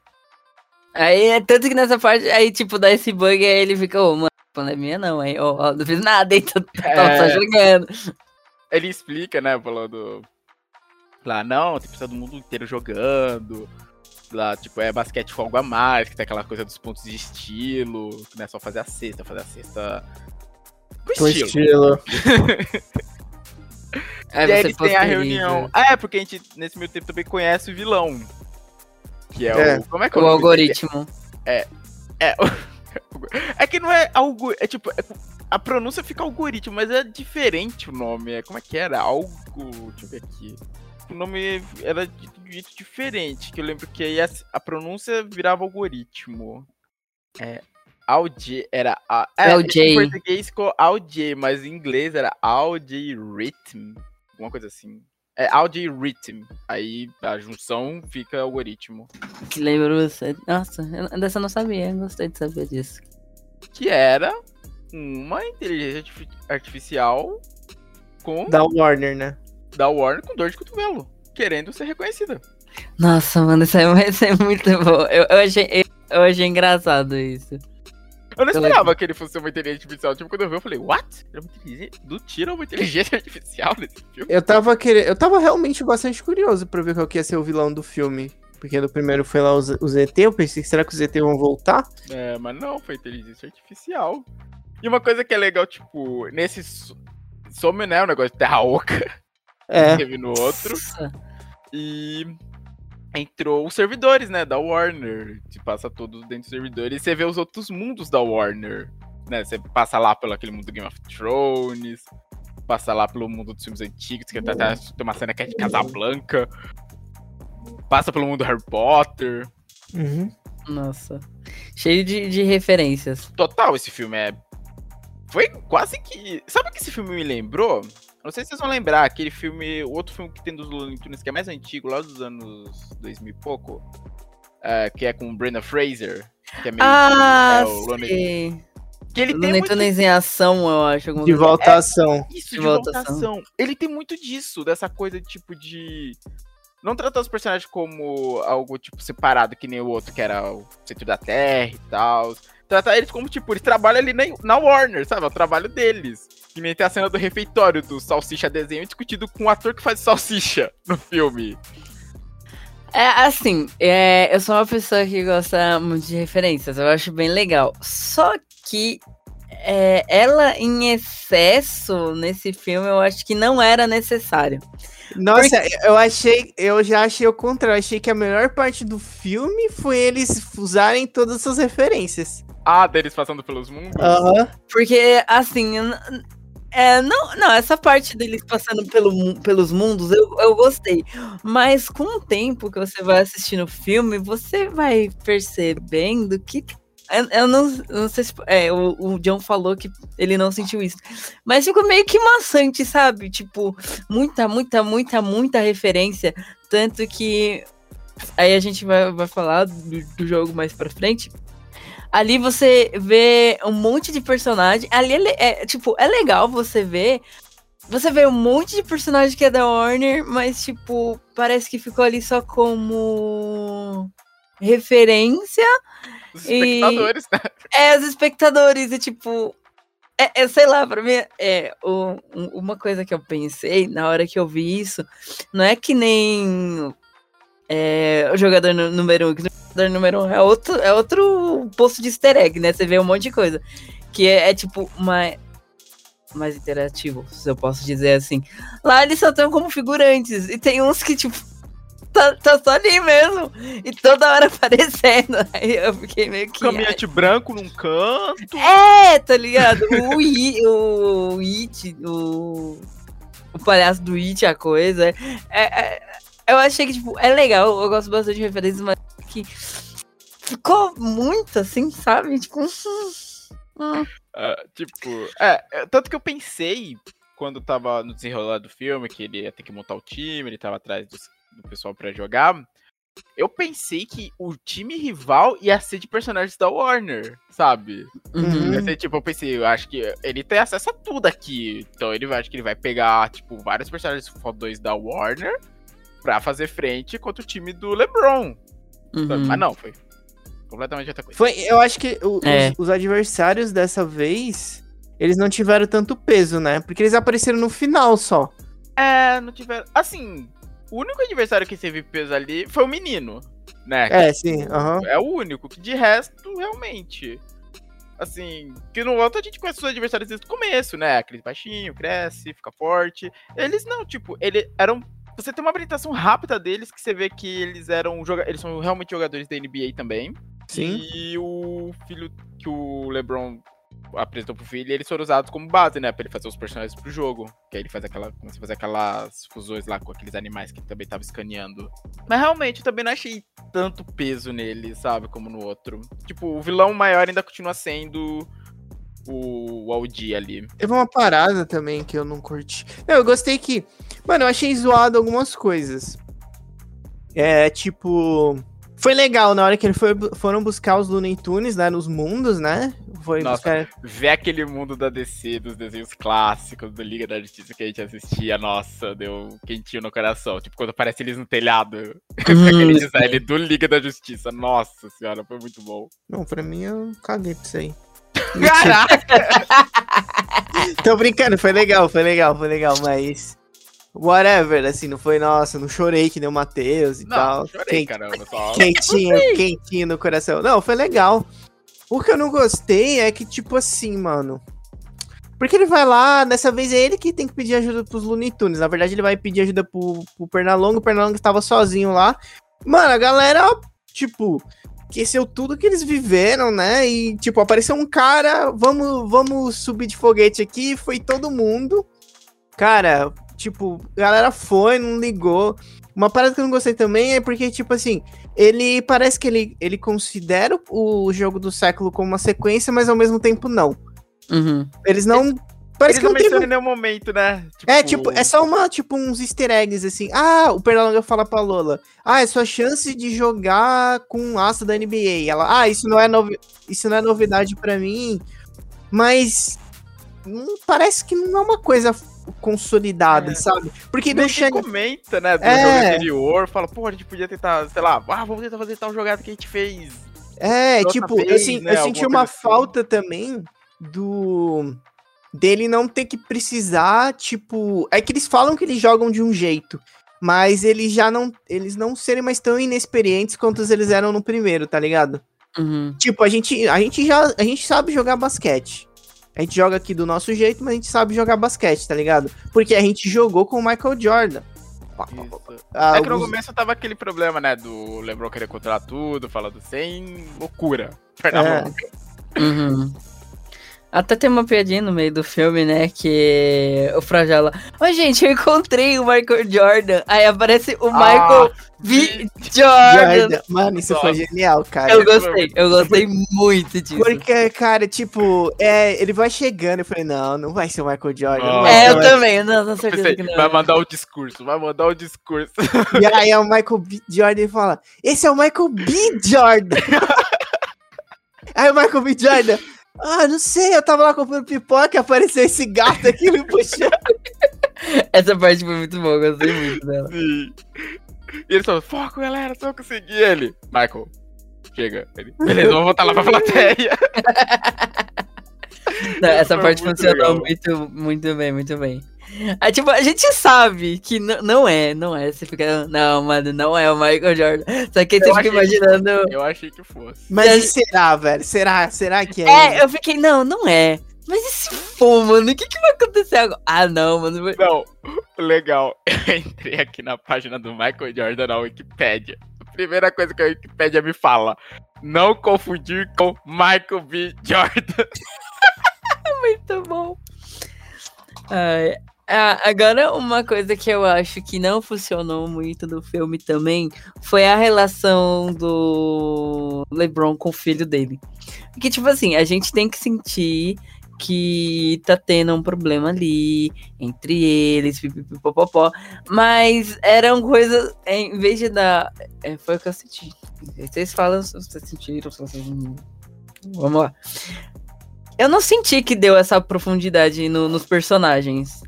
Aí, é tanto que nessa parte, aí, tipo, dá esse bug, aí ele fica, ô, mano, não é minha não, aí, ó, ó, não fiz nada, aí, tô, tô É. só jogando. Ele explica, né, falando. Lá, não, tem que precisar do mundo inteiro jogando. Lá, tipo, é basquete com algo a mais, que tem aquela coisa dos pontos de estilo, que não é só fazer a cesta, fazer a cesta. Com Com estilo. estilo. Aí e aí você eles têm a reunião. Ah, é, porque a gente, nesse meio tempo, também conhece o vilão. Que é, É. o. Como é que é O dele? algoritmo. É. É. É que não é algo. É tipo. é- a pronúncia fica algoritmo, mas é diferente o nome. É, como é que era? Algo. Deixa eu ver aqui. O nome era de de jeito diferente. Que eu lembro que aí a, a pronúncia virava algoritmo. É. Alj era. A, é, LJ. Em português ficou Alj, mas em inglês era Algorithm. Alguma coisa assim. É Algorithm. Aí a junção fica algoritmo. Que lembra você. Nossa, eu- dessa eu não sabia. eu Gostei de saber disso. que era uma inteligência artifi- artificial com Da Warner, né? da Warner com dor de cotovelo, querendo ser reconhecida. Nossa, mano, isso aí vai ser muito bom. Eu, eu achei, eu, eu achei engraçado isso. Eu não esperava que ele fosse uma inteligência artificial. Tipo, quando eu vi, eu falei, what? Ele é uma inteligência... Do tiro é uma inteligência artificial nesse filme? Eu tava querendo. Eu tava realmente bastante curioso pra ver qual que ia ser o vilão do filme. Porque no primeiro foi lá os, os ET, eu pensei, será que os ET vão voltar? É, mas não, foi inteligência artificial. E uma coisa que é legal, tipo, nesse so- some, né, o negócio de terra oca, É. teve no outro. E entrou os servidores, né, da Warner. Você passa todos dentro dos servidores e você vê os outros mundos da Warner. Né, você passa lá pelo aquele mundo do Game of Thrones, passa lá pelo mundo dos filmes antigos, que até até tem uma cena que é de Casablanca. Passa pelo mundo do Harry Potter. Uhum. Nossa. Cheio de, de referências. Total, esse filme é. Foi quase que. Sabe o que esse filme me lembrou? Não sei se vocês vão lembrar, aquele filme. O outro filme que tem dos Looney Tunes, que é mais antigo, lá dos anos 2000 e pouco. é, que é com o Brenda Fraser. Que é meio. Ah, é, o Looney-. Que ele tem Looney muito Tunes em ação, eu acho. De volta à ação. isso de de voltação. voltação. Ele tem muito disso, dessa coisa tipo de. Não tratar os personagens como algo, tipo, separado, que nem o outro, que era o centro da Terra e tal. Tratar eles como, tipo, eles trabalham ali na, na Warner, sabe? É o trabalho deles. Que nem tem a cena do refeitório do Salsicha desenho discutido com o ator que faz Salsicha no filme. É assim, é, eu sou uma pessoa que gosta muito de referências, eu acho bem legal. Só que é, ela em excesso nesse filme eu acho que não era necessário. Nossa, eu achei. Eu já achei o contrário. Eu achei que a melhor parte do filme foi eles usarem todas essas referências. Ah, deles passando pelos mundos. Aham. Porque, assim, é, não, não, essa parte deles passando pelo pelos mundos eu, eu gostei. Mas com o tempo que você vai assistindo o filme, você vai percebendo que. Eu, não, não sei se. É, o, o John falou que ele não sentiu isso. Mas ficou meio que maçante, sabe? Tipo, muita, muita, muita, muita referência. Tanto que. Aí a gente vai, vai falar do, do jogo mais pra frente. Ali você vê um monte de personagem. Ali é, é, tipo, é legal você ver. Você vê um monte de personagem que é da Warner, mas, tipo, parece que ficou ali só como referência. Os E- espectadores, né? É, os espectadores, e tipo. É, é, sei lá, pra mim, é, o- um- uma coisa que eu pensei na hora que eu vi isso, não é que nem é, o jogador número um, que o número um é outro, é outro posto de easter egg, né? Você vê um monte de coisa. Que é, é, tipo mais, mais interativo, se eu posso dizer assim. Lá eles só estão como figurantes, e tem uns que, tipo, tá, tá só ali mesmo, e toda hora aparecendo. Aí eu fiquei meio que. Caminhante branco num canto. É, tá ligado? O It, o It, o, o palhaço do It, a coisa. É, é- eu achei que, tipo, é legal, eu gosto bastante de referências, mas que ficou muito assim, sabe? Tipo, hum, Ah, tipo, é, é, tanto que eu pensei quando tava no desenrolar do filme que ele ia ter que montar o time, ele tava atrás dos- do, pessoal pra jogar. Eu pensei que o time rival ia ser de personagens da Warner, sabe? uhum. Tipo, eu pensei, eu acho que ele tem acesso a tudo aqui. Então ele vai, acho que ele vai pegar, tipo, vários personagens fodões da Warner pra fazer frente contra o time do LeBron. uhum. Mas não, foi completamente outra coisa. Foi, eu acho que o- É. os, os adversários dessa vez, eles não tiveram tanto peso, né? Porque eles apareceram no final só. É, não tiveram. Assim, o único adversário que teve peso ali foi o menino, né? É, sim, aham. É o único, que de resto, realmente. Assim, que no outro a gente conhece os adversários desde o começo, né? Aquele baixinho, cresce, fica forte. Eles não, tipo, eles eram. Você tem uma apresentação rápida deles que você vê que eles eram. Eles são realmente jogadores da NBA também. Sim. E o filho que o LeBron apresentou pro filho, eles foram usados como base, né? Pra ele fazer os personagens pro jogo. Que aí ele faz aquela. Começa a fazer aquelas fusões lá com aqueles animais que ele também tava escaneando. Mas realmente eu também não achei tanto peso nele, sabe? Como no outro. Tipo, o vilão maior ainda continua sendo o Aldi ali. Teve uma parada também que eu não curti. Não, eu gostei que. Mano, eu achei zoado algumas coisas. É, tipo. Foi legal na hora que eles foi, foram buscar os Looney Tunes, né? Nos mundos, né? Foi Nossa, buscar. Ver aquele mundo da DC, dos desenhos clássicos, do Liga da Justiça que a gente assistia, nossa, deu quentinho no coração. Tipo, quando aparece eles no telhado, com aquele design do Liga da Justiça. Nossa senhora, foi muito bom. Não, pra mim eu caguei pra isso aí. Caraca! Tô brincando, foi legal, foi legal, foi legal, mas. Whatever, assim, não foi, nossa, não chorei que nem o Matheus e Não, tal. chorei, Quem- caramba. Só... quentinho, quentinho no coração. Não, foi legal. O que eu não gostei é que, tipo assim, mano. Porque ele vai lá, dessa vez é ele que tem que pedir ajuda pros Looney Tunes. Na verdade, ele vai pedir ajuda pro, pro Pernalongo. O Pernalongo estava sozinho lá. Mano, a galera, tipo, esqueceu tudo que eles viveram, né? E, tipo, apareceu um cara, vamos, vamos subir de foguete aqui. Foi todo mundo. Cara, tipo, a galera foi, não ligou. Uma parada que eu não gostei também é porque, tipo assim, ele parece que ele, ele considera o jogo do século como uma sequência, mas ao mesmo tempo não. Uhum. Eles não. Parece Eles que não não teve. mencionam em nenhum momento, né? É, tipo, é só uma, tipo, uns easter eggs, assim. Ah, o Pernalonga fala pra Lola. Ah, é sua chance de jogar com um aço da NBA. Ela, ah, isso não é, novi... isso não é novidade pra mim. Mas. hum, parece que não é uma coisa consolidada, É. sabe? Porque deixa. quem comenta, né, do É. jogo anterior, fala, pô, a gente podia tentar, sei lá, ah, vamos tentar fazer tal jogada que a gente fez. É, tipo, eu, vez, sen- né, eu senti uma assim. falta também do. Dele não ter que precisar, tipo. É que eles falam que eles jogam de um jeito. Mas eles já não. Eles não serem mais tão inexperientes quanto eles eram no primeiro, tá ligado? Uhum. Tipo, a gente, a gente já. A gente sabe jogar basquete. A gente joga aqui do nosso jeito, mas a gente sabe jogar basquete, tá ligado? Porque a gente jogou com o Michael Jordan. Ah, é que no os- começo tava aquele problema, né, do LeBron querer controlar tudo, falando sem loucura. Fernando. Uhum. Até tem uma piadinha no meio do filme, né? Que o Frajala. Ô, gente, eu encontrei o Michael Jordan. Aí aparece o Michael V. Jordan. Jordan. Mano, isso foi Nossa. genial, cara. Eu gostei, eu gostei muito disso. Porque, cara, tipo, é, ele vai chegando. Eu falei, não, não vai ser o Michael Jordan. não Ah. vai É, eu Michael- também, não, não certeza Pensei, que não. vai mandar o discurso, vai mandar o discurso. E aí é o Michael B. Jordan e fala: Esse é o Michael B. Jordan. aí o Michael B. Jordan. Ah, não sei, eu tava lá comprando pipoca e apareceu esse gato aqui me puxando. Essa parte foi muito boa, eu gostei muito dela. Sim. E ele falou, foco, galera, só consegui ele. Michael, chega. Ele, Beleza, vamos voltar lá pra plateia. Não, essa Foi parte muito funcionou legal. muito, muito bem, muito bem. Ah, tipo, a gente sabe que não é, não é. Você fica, não, mano, não é o Michael Jordan. Só que aí você fica achei que imaginando. Eu achei que fosse. Mas e será, velho? Será? Será que é? É, eu fiquei, não, não é. Mas e se for, mano? O que, que vai acontecer agora? Ah, não, mano. Não, legal. Eu entrei aqui na página do Michael Jordan na Wikipédia. A primeira coisa que a Wikipédia me fala: não confundir com Michael B. Jordan. Muito bom. Ai, ah, agora, uma coisa que eu acho que não funcionou muito no filme também foi a relação do LeBron com o filho dele. Porque, tipo assim, a gente tem que sentir que tá tendo um problema ali entre eles, pipipipopopó, mas eram coisas, em vez de dar. é, foi o que eu senti. Vocês falam se vocês sentiram, se vocês. não- Vamos lá. Eu não senti que deu essa profundidade no- nos personagens.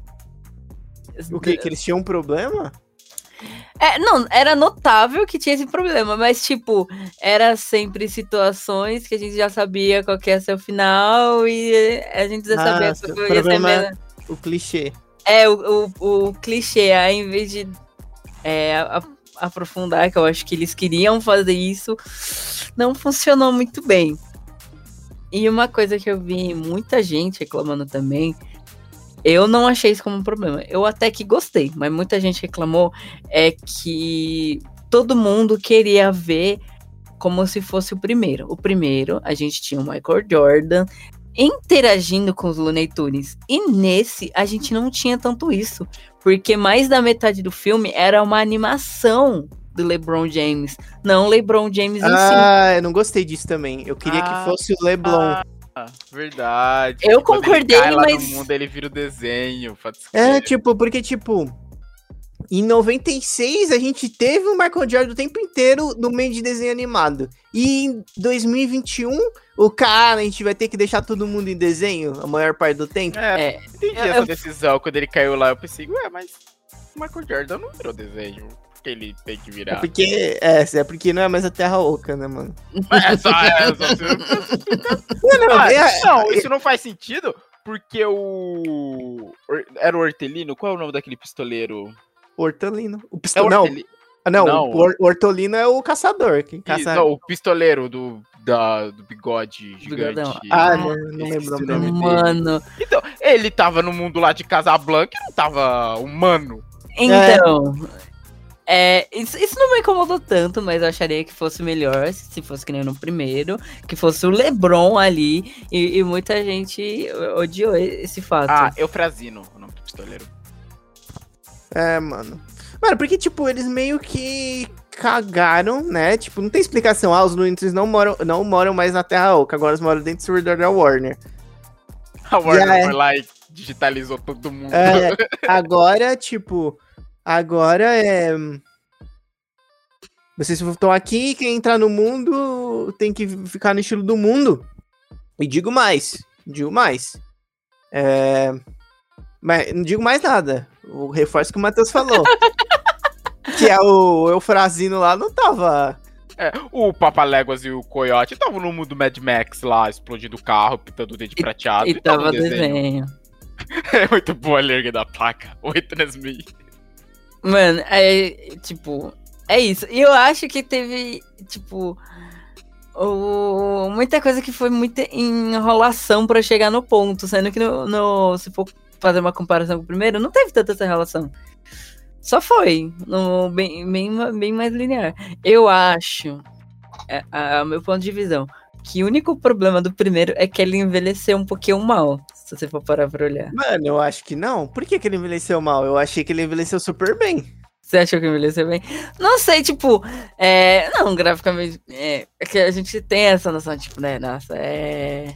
O que? Que eles tinham um problema? É, não, era notável que tinha esse problema, mas, tipo, era sempre situações que a gente já sabia qual que ia ser o final e a gente já Ah, sabia seu qual ia ser mesmo. O clichê. É, o, o, o clichê, aí em vez de é, a- aprofundar, que eu acho que eles queriam fazer isso, não funcionou muito bem. E uma coisa que eu vi muita gente reclamando também, eu não achei isso como um problema. Eu até que gostei, mas muita gente reclamou é que todo mundo queria ver como se fosse o primeiro. O primeiro, a gente tinha o Michael Jordan interagindo com os Looney Tunes. E nesse, a gente não tinha tanto isso. Porque mais da metade do filme era uma animação do LeBron James, não o LeBron James em si. Ah, eu não gostei disso também. Eu queria Ah, que fosse o LeBlon. Ah, verdade. Eu Que quando concordei, ele cai lá mas- No mundo, ele vira o desenho. É, tipo, porque, tipo, em 96 a gente teve o Michael Jordan o tempo inteiro no meio de desenho animado. E em 2021, o cara, a gente vai ter que deixar todo mundo em desenho a maior parte do tempo. É, É, entendi eu- essa eu- decisão. Quando ele caiu lá, eu pensei, ué, mas o Michael Jordan não virou desenho. Que ele tem que É virar? porque, é, é porque não é mais a Terra Oca, né, mano? É só, é só se- Não, não, Ah, é- não, isso não faz sentido, porque o. Era o Hortelino? Qual é o nome daquele pistoleiro? Hortolino. O É pisto... o não, não, não. o Hor- Hortolino é o caçador. Quem caça... não, o pistoleiro do, da, do bigode gigante. Ah, não, não lembro o nome. mano. Então, ele tava no mundo lá de Casablanca e não tava humano. Então. É, isso, isso não me incomodou tanto, mas eu acharia que fosse melhor se fosse que nem no primeiro, que fosse o LeBron ali, e, e muita gente odiou esse fato. Ah, Eufrazino, o nome do pistoleiro. É, mano. Mano, porque, tipo, eles meio que cagaram, né? Tipo, não tem explicação. Ah, os Looney não moram, não moram mais na Terra Oca, agora eles moram dentro do servidor da Warner. A Warner é. foi lá e digitalizou todo mundo. É, agora, tipo, agora é. Vocês estão aqui, quem entrar no mundo tem que ficar no estilo do mundo. E digo mais, digo mais. É... Mas não digo mais nada. O reforço que o Matheus falou. que é o Eufrazino lá não tava. É, o Papaléguas e o Coyote estavam no mundo Mad Max lá, explodindo o carro, pintando o dente prateado. e tava tava no desenho. É muito boa a da placa. Oi, transmi. Mano, é tipo, é isso. E eu acho que teve, tipo, o- muita coisa que foi muita enrolação pra chegar no ponto, sendo que no, no- se for fazer uma comparação com o primeiro, não teve tanta essa relação. Só foi, no, bem, bem, bem mais linear. Eu acho, é, a, a meu ponto de visão, que o único problema do primeiro é que ele envelheceu um pouquinho mal, se você for parar pra olhar. Mano, eu acho que não. Por que, que ele envelheceu mal? Eu achei que ele envelheceu super bem. Você achou que envelheceu bem? Não sei, tipo, é. Não, graficamente. É, é que a gente tem essa noção, tipo, né? Nossa, é.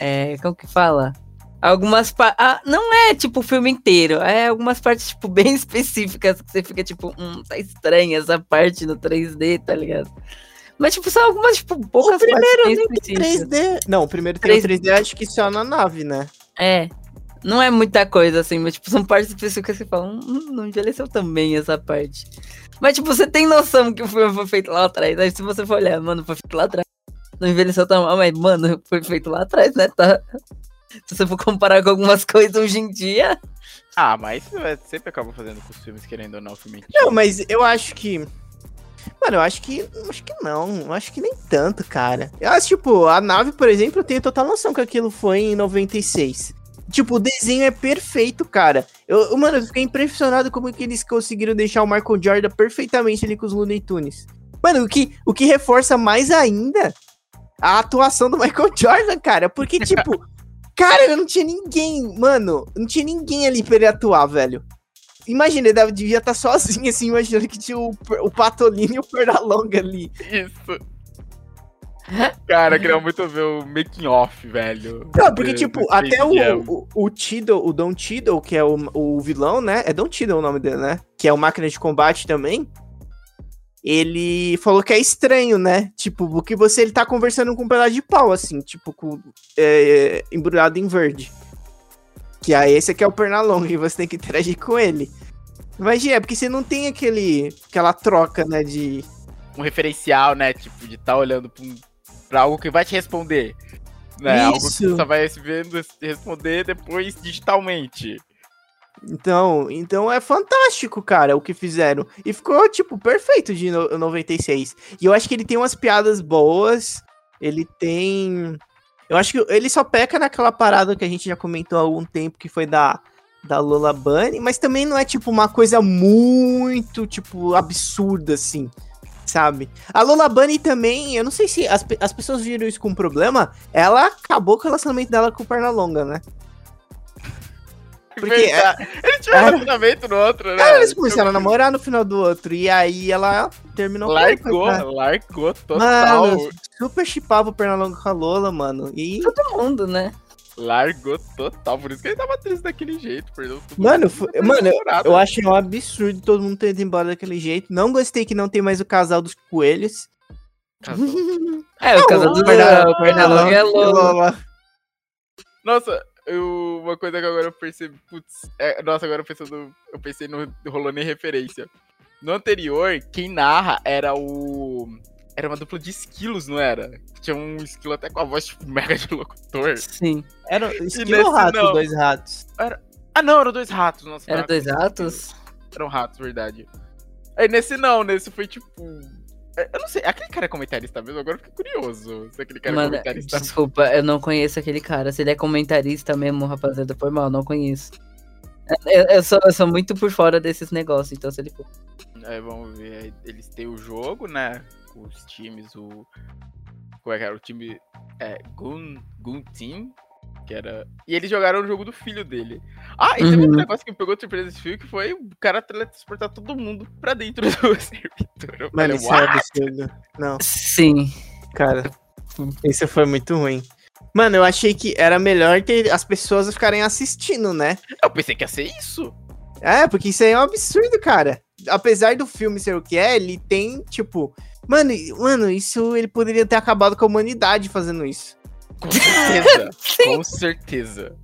É. Como que fala? Algumas partes. Ah, não é tipo o filme inteiro, é algumas partes, tipo, bem específicas que você fica, tipo, hum, tá estranha essa parte no 3D, tá ligado? Mas, tipo, são algumas, tipo, poucas O primeiro tem específicas. 3D. Não, o primeiro tem o 3D, acho que só na nave, né? É. Não é muita coisa, assim, mas, tipo, são partes específicas que você fala, hum, não envelheceu também essa parte. Mas, tipo, você tem noção que o filme foi feito lá atrás. Aí, se você for olhar, mano, foi feito lá atrás. Não envelheceu tão mal, mas, mano, foi feito lá atrás, né? Tá. Se você for comparar com algumas coisas hoje em dia. Ah, mas é- sempre acaba fazendo com os filmes, querendo ou não, filme antigo. Não, mas eu acho que. Mano, eu acho que. Acho que não. Eu acho que nem tanto, cara. Eu acho, tipo, a nave, por exemplo, eu tenho total noção que aquilo foi em 96. Tipo, o desenho é perfeito, cara. Eu, mano, eu fiquei impressionado como que eles conseguiram deixar o Michael Jordan perfeitamente ali com os Looney Tunes. Mano, o que, o que reforça mais ainda a atuação do Michael Jordan, cara. Porque, tipo, cara, não tinha ninguém, mano. Não tinha ninguém ali pra ele atuar, velho. Imagina, ele devia estar sozinho, assim, imaginando que tinha o, o Patolino e o Pernalonga ali. Isso. Cara, eu queria muito ver o making off, velho. Não, porque, tipo, até o, o, o Tiddle, o Don Tiddle, que é o, o vilão, né? É Don Tiddle o nome dele, né? Que é o máquina de combate também. Ele falou que é estranho, né? Tipo, porque você ele tá conversando com um pedaço de pau, assim, tipo, com, é, embrulhado em verde. Que aí esse aqui é o Pernalonga e você tem que interagir com ele. Imagina, é porque você não tem aquele, aquela troca, né, de... um referencial, né? Tipo, de estar olhando pra, um- pra algo que vai te responder. Né? Algo que Isso. você só vai se vendo responder depois digitalmente. Então, então é fantástico, cara, o que fizeram. E ficou, tipo, perfeito de no- 96. E eu acho que ele tem umas piadas boas. Ele tem. Eu acho que ele só peca naquela parada que a gente já comentou há algum tempo, que foi da, da Lola Bunny, mas também não é, tipo, uma coisa muito, tipo, absurda, assim. sabe? A Lola Bunny também, eu não sei se as, as pessoas viram isso com problema, ela acabou com o relacionamento dela com o Pernalonga, né? Porque Verdade. Ele tinha um era- relacionamento no outro, né? é, eles começaram a namorar no final do outro, e aí ela terminou com ele, Largou, largou total. Mano, super chipava o Pernalonga com a Lola, mano. E, Todo mundo, né? Largou total. Por isso que ele tava triste daquele jeito. Perdeu tudo. Mano, foi- mano, eu achei um absurdo todo mundo ter ido embora daquele jeito. Não gostei que não tem mais o casal dos coelhos. Casal. É, o casal do Perna- Pernalonga é Lola. Nossa, eu- uma coisa que agora eu percebi. Putz, é, nossa, agora pensando. Eu pensei no. Rolou nem referência. No anterior, quem narra era o. Era uma dupla de esquilos, não era? Tinha um esquilo até com a voz tipo mega de locutor. Sim. Era esquilo nesse ou rato, não? dois ratos. Ah, não, eram dois ratos. Nossa, Era dois esquilo. atos? Eram ratos, verdade. Aí nesse não, nesse foi tipo. é, Eu não sei, aquele cara é comentarista mesmo? Agora eu fiquei curioso se aquele cara é Mano, comentarista. desculpa, eu não conheço aquele cara. Se ele é comentarista mesmo, rapaziada, foi mal, não conheço. Eu, eu sou, eu sou muito por fora desses negócios, então se ele for. Vamos ver, eles têm o jogo, né? Os times, o. Como é que era? O time. É. Gun, Gun Team. Que era. E eles jogaram o jogo do filho dele. Ah, e teve Uhum. um negócio que me pegou de surpresa nesse filme, que foi o cara teletransportar todo mundo pra dentro do servidor. Mano, isso é absurdo. Não, Sim. cara. Isso foi muito ruim. Mano, eu achei que era melhor ter as pessoas ficarem assistindo, né? Eu pensei que ia ser isso. É, porque isso aí é um absurdo, cara. Apesar do filme ser o que é, ele tem, tipo. Mano, mano, isso ele poderia ter acabado com a humanidade fazendo isso. Com certeza. com certeza.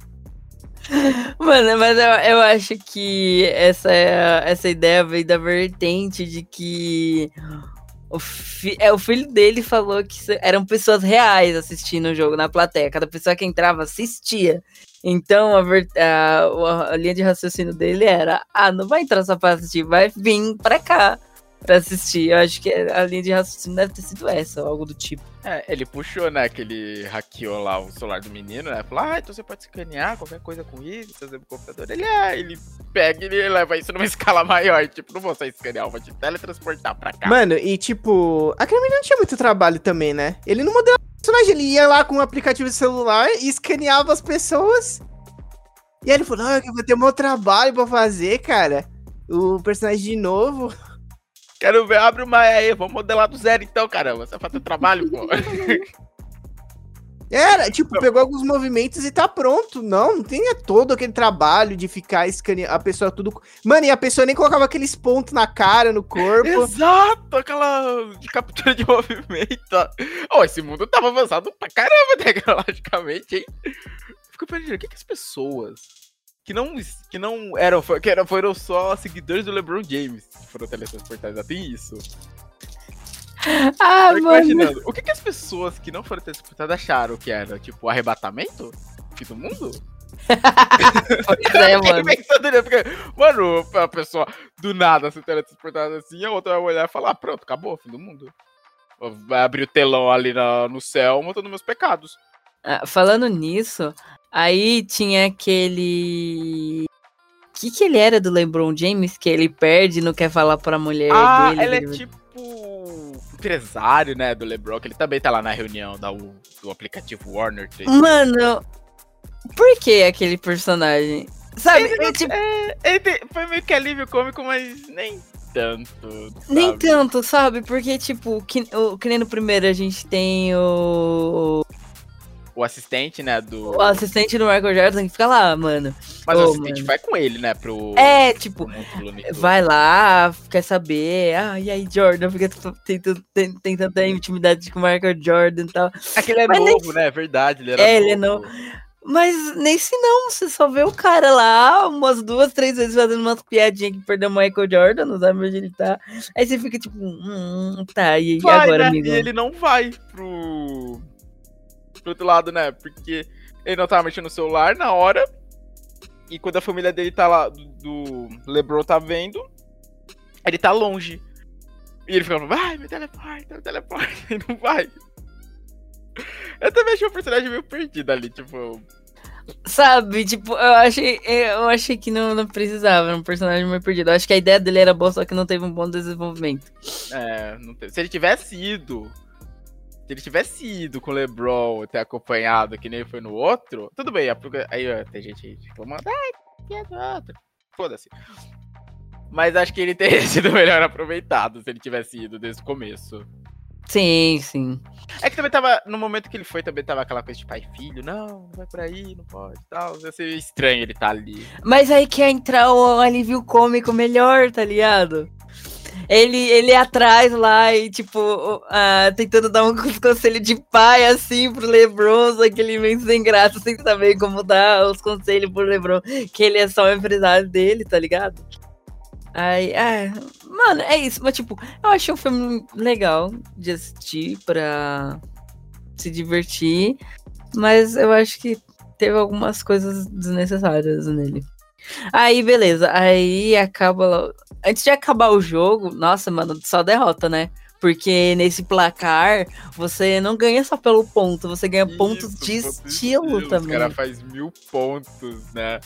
Mano, mas eu, eu acho que essa, essa ideia veio da vertente de que o, fi- é, o filho dele falou que eram pessoas reais assistindo o jogo na plateia. Cada pessoa que entrava assistia. Então a, ver- a- o- a linha de raciocínio dele era: ah, não vai entrar só pra assistir, vai vir pra cá pra assistir. Eu acho que a linha de raciocínio deve ter sido essa, ou algo do tipo. É, ele puxou, né, que ele hackeou lá o celular do menino, né? Falou, ah, então você pode escanear qualquer coisa com isso, fazer no computador. Ele, é, ele pega e ele leva isso numa escala maior. Tipo, não vou só escanear, vou te teletransportar pra cá. Mano, e tipo, aquele menino não tinha muito trabalho também, né? Ele não modelava personagem, ele ia lá com um aplicativo de celular e escaneava as pessoas. E aí ele falou, não, eu vou ter meu trabalho pra fazer, cara. O personagem de novo. Quero ver, abre uma aí, vamos modelar do zero então, caramba. Você vai fazer trabalho, pô. Era, tipo, pegou alguns movimentos e tá pronto. Não, não tinha todo aquele trabalho de ficar escaneando a pessoa tudo. Mano, e a pessoa nem colocava aqueles pontos na cara, no corpo. Exato, aquela de captura de movimento. Oh, esse mundo tava avançado pra caramba tecnologicamente, hein? Fico pensando, o que, que as pessoas que não, que não eram, que eram, foram só seguidores do LeBron James que foram teletransportados? Já tem isso. Ah, Eu fico mano. imaginando, o que, que as pessoas que não foram teletransportadas acharam que era? Tipo, arrebatamento? Fim do mundo? Pois é, mano. pensando porque, mano, a pessoa do nada se teletransportada assim, a outra vai olhar e falar, ah, pronto, acabou, fim do mundo. Vai abrir o telão ali na- no céu, montando meus pecados. Ah, falando nisso, aí tinha aquele. O que, que ele era do LeBron James que ele perde e não quer falar pra mulher ah, dele? ele é tipo empresário, né, do LeBron, que ele também tá lá na reunião da, do aplicativo Warner 3. Mano, por que aquele personagem? Sabe, é tipo, Ele tem- foi meio que alívio cômico, mas nem tanto. nem sabe? tanto, sabe? Porque, tipo, que, o, que nem no primeiro a gente tem o, O assistente, né, do... o assistente do Michael Jordan que fica lá, mano. Mas Ô, o assistente mano. vai com ele, né, pro... É, tipo, pro vai lá, quer saber, ah, e aí, Jordan, fica tentando, tanta intimidade com o Michael Jordan e tal. Aquele é Mas novo, né, verdade, ele era É, ele é novo. Mas nesse não, você só vê o cara lá umas duas, três vezes fazendo umas piadinhas que perdeu o Michael Jordan, não sabe onde ele tá. Aí você fica tipo, hum, tá, e, e vai, agora, né? amigo? E ele não vai pro... pro outro lado, né? Porque ele não tava mexendo no celular na hora. E quando a família dele tá lá, do, LeBron tá vendo, ele tá longe. E ele fica vai, me teleporta, me teleporta. E não vai. Eu também achei o personagem meio perdido ali, tipo... Sabe, tipo, eu achei, eu achei que não, não precisava, era um personagem meio perdido. Eu acho que a ideia dele era boa, só que não teve um bom desenvolvimento. É, não teve. se ele tivesse ido. Se ele tivesse ido com o LeBron ter acompanhado que nem foi no outro, tudo bem. é Aí ó, tem gente aí reclamando, ai, que é do outro. Foda-se. Mas acho que ele teria sido melhor aproveitado se ele tivesse ido desde o começo. Sim, sim. É que também tava, no momento que ele foi, também tava aquela coisa de pai e filho, não, não vai por aí, não pode e tal. Ia ser estranho ele tá ali. Mas aí quer entrar o alívio cômico melhor, tá ligado? Ele, ele é atrás lá e, tipo, ah, tentando dar um conselho de pai, assim, pro Lebron, só que ele vem sem graça, sem saber como dar os conselhos pro Lebron, que ele é só o empresário dele, tá ligado? Aí, é, mano, é isso, mas, tipo, eu achei um filme legal de assistir pra se divertir, mas eu acho que teve algumas coisas desnecessárias nele. Aí, beleza. Aí acaba. Antes de acabar o jogo, nossa, mano, só derrota, né? Porque nesse placar, você não ganha só pelo ponto, você ganha pontos Isso, de pontos estilo Os também. caras faz mil pontos, né?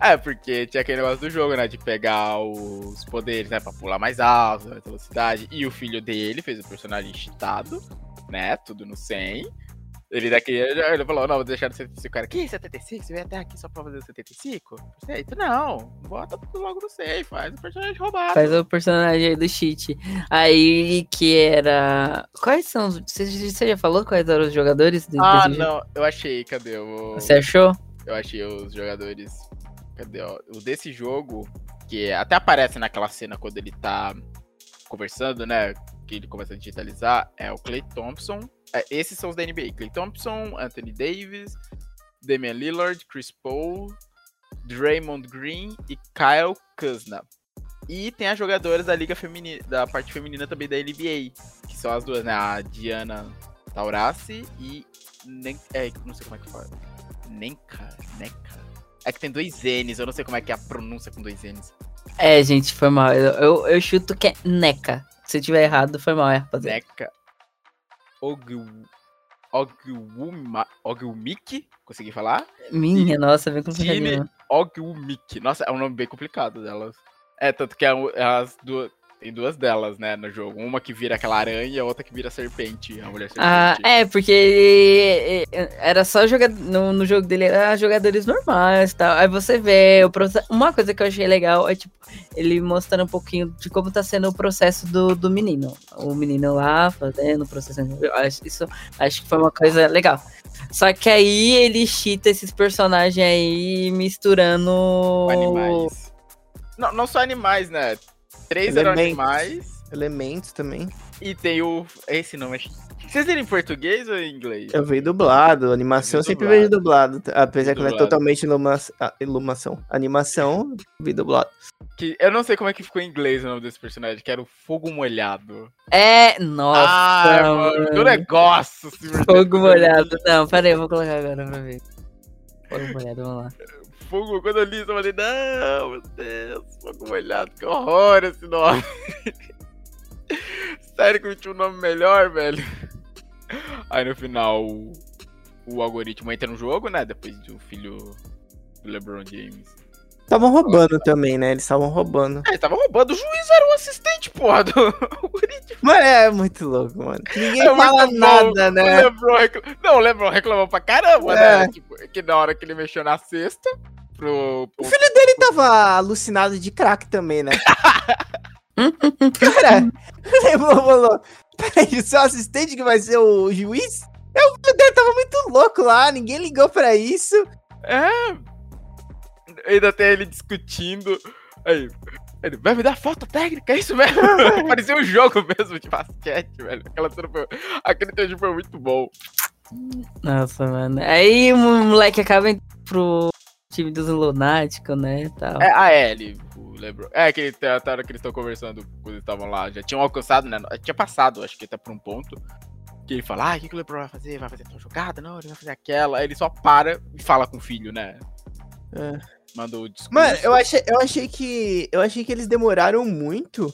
É, porque tinha aquele negócio do jogo, né? De pegar os poderes, né? Pra pular mais alto, mais velocidade. E o filho dele fez o personagem cheatado, né? Tudo no 100. Ele daqui, ele falou, não, vou deixar no 75. Cara, que 75? Você veio até aqui só pra fazer o 75? Perfeito? Não, bota tudo logo no 100, faz o personagem roubado. Faz o personagem aí do cheat. Aí que era. Quais são os. Você, já falou quais eram os jogadores de, Ah, desse jogo? não, eu achei, cadê o... Você achou? Eu achei os jogadores. Cadê? Ó? O desse jogo, que até aparece naquela cena quando ele tá conversando, né? Que ele começa a digitalizar, é o Clay Thompson. É, esses são os da NBA: Clay Thompson, Anthony Davis, Damian Lillard, Chris Paul, Draymond Green e Kyle Kuzma. E tem as jogadoras da liga feminina, da parte feminina também da NBA, que são as duas, né? A Diana Taurasi e Nem, é, não sei como é que fala. Nenka, Neca. É que tem dois N's, eu não sei como é que é a pronúncia com dois N's. É, gente, foi mal. Eu, eu, eu chuto que é Neca. Se eu tiver errado, foi mal, é, rapaziada. Neca. Ogwumik? Consegui falar? Minha, nossa, vem com Tine Ogwumik. Nossa, é um nome bem complicado delas. É, tanto que é é as duas. Tem duas delas, né, no jogo. Uma que vira aquela aranha e a outra que vira serpente. A mulher serpente. Ah, é, porque ele, era só jogar no, no jogo dele era jogadores normais e tal. Aí você vê o processo. Uma coisa que eu achei legal é tipo ele mostrando um pouquinho de como tá sendo o processo do, do menino. O menino lá fazendo o acho, isso acho que foi uma coisa legal. Só que aí ele chita esses personagens aí misturando Animais. Não, não só animais, né? Três eram animais. Elementos também. E tem o. Esse nome é. Vocês viram em português ou em inglês? Eu vi dublado, animação eu sempre dublado. vejo dublado. Apesar que não é totalmente iluma- ah, ilumação. Animação, vi dublado. Que, eu não sei como é que ficou em inglês o nome desse personagem, que era o Fogo Molhado. É, nossa. ah, mano, que mano. negócio! Fogo molhado. Não, pera aí, eu vou colocar agora pra ver. Fogo molhado, vamos lá. Fogo, quando eu li isso, eu falei, não, meu Deus, fogo molhado, que horror esse nome. Sério que eu tinha um nome melhor, velho? Aí no final, o, o algoritmo entra no jogo, né? Depois do filho do LeBron James. Estavam roubando também, né? Eles estavam roubando. É, ele tava roubando, o juiz era o assistente, porra, do algoritmo. Mano, é muito louco, mano. Ninguém É fala nada, O né? LeBron recla- Não, o LeBron reclamou pra caramba, É. né? Tipo, que na hora que ele mexeu na cesta, pro, pro Ele tava alucinado de crack também, né? Cara, falou. Peraí, o seu assistente que vai ser o juiz? É, o filho dele tava muito louco lá, ninguém ligou pra isso. É. Ainda tem ele discutindo. Aí. Ele vai me dar falta técnica, é isso mesmo? Parecia um jogo mesmo de basquete, velho. Aquela cena foi. Aquele trecho foi muito bom. Nossa, mano. Aí o moleque acaba indo pro time dos lunáticos, né? Tal. É a Ellie, o LeBron. É, que ele, até a hora que eles estão conversando quando eles estavam lá. Já tinham alcançado, né? Tinha passado, acho que até por um ponto. Que ele fala, ah, o que, que o LeBron vai fazer? Vai fazer tal jogada? Não, ele vai fazer aquela. Aí ele só para e fala com o filho, né? É. Manda o discurso. Mano, eu achei, eu achei que. Eu achei que eles demoraram muito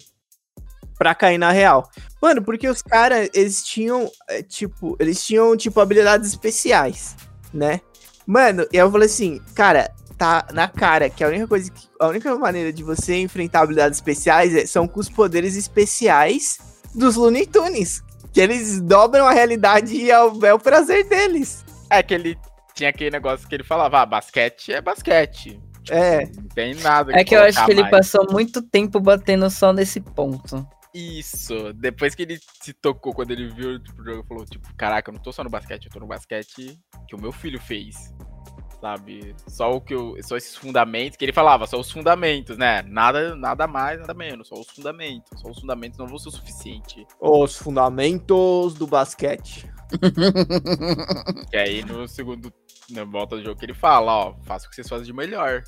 pra cair na real. Mano, porque os caras, eles tinham, é, tipo, eles tinham, tipo, habilidades especiais, né? Mano, e eu falei assim, cara, tá na cara que a única coisa que. A única maneira de você enfrentar habilidades especiais é- são com os poderes especiais dos Looney Tunes. Que eles dobram a realidade e é o, é o prazer deles. É que ele tinha aquele negócio que ele falava, ah, basquete é basquete. Tipo, É. Não tem nada É que eu acho que ele mais. passou muito tempo batendo só nesse ponto. Isso. Depois que ele se tocou, quando ele viu tipo, o jogo, falou, tipo, caraca, eu não tô só no basquete, eu tô no basquete que o meu filho fez. Sabe? Só o que eu. Só esses fundamentos que ele falava, só os fundamentos, né? Nada, nada mais, nada menos. Só os fundamentos. Só os fundamentos não vão ser o suficiente. Os fundamentos do basquete. E aí no segundo. Na volta do jogo que ele fala, ó, faça o que vocês fazem de melhor.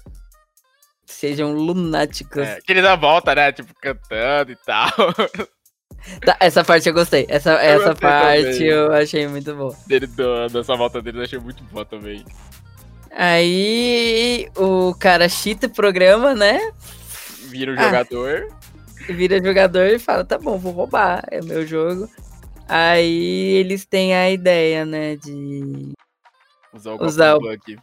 Sejam lunáticos. É, que ele dá volta, né? Tipo, cantando e tal. Tá, essa parte eu gostei. Essa, essa gostei parte também. eu achei muito boa. dele dando essa volta dele eu achei muito boa também. Aí o cara chita o programa, né? Vira o Ah. jogador. Vira jogador e fala, tá bom, vou roubar, é meu jogo. Aí eles têm a ideia, né, de Usar o Usar o- bug.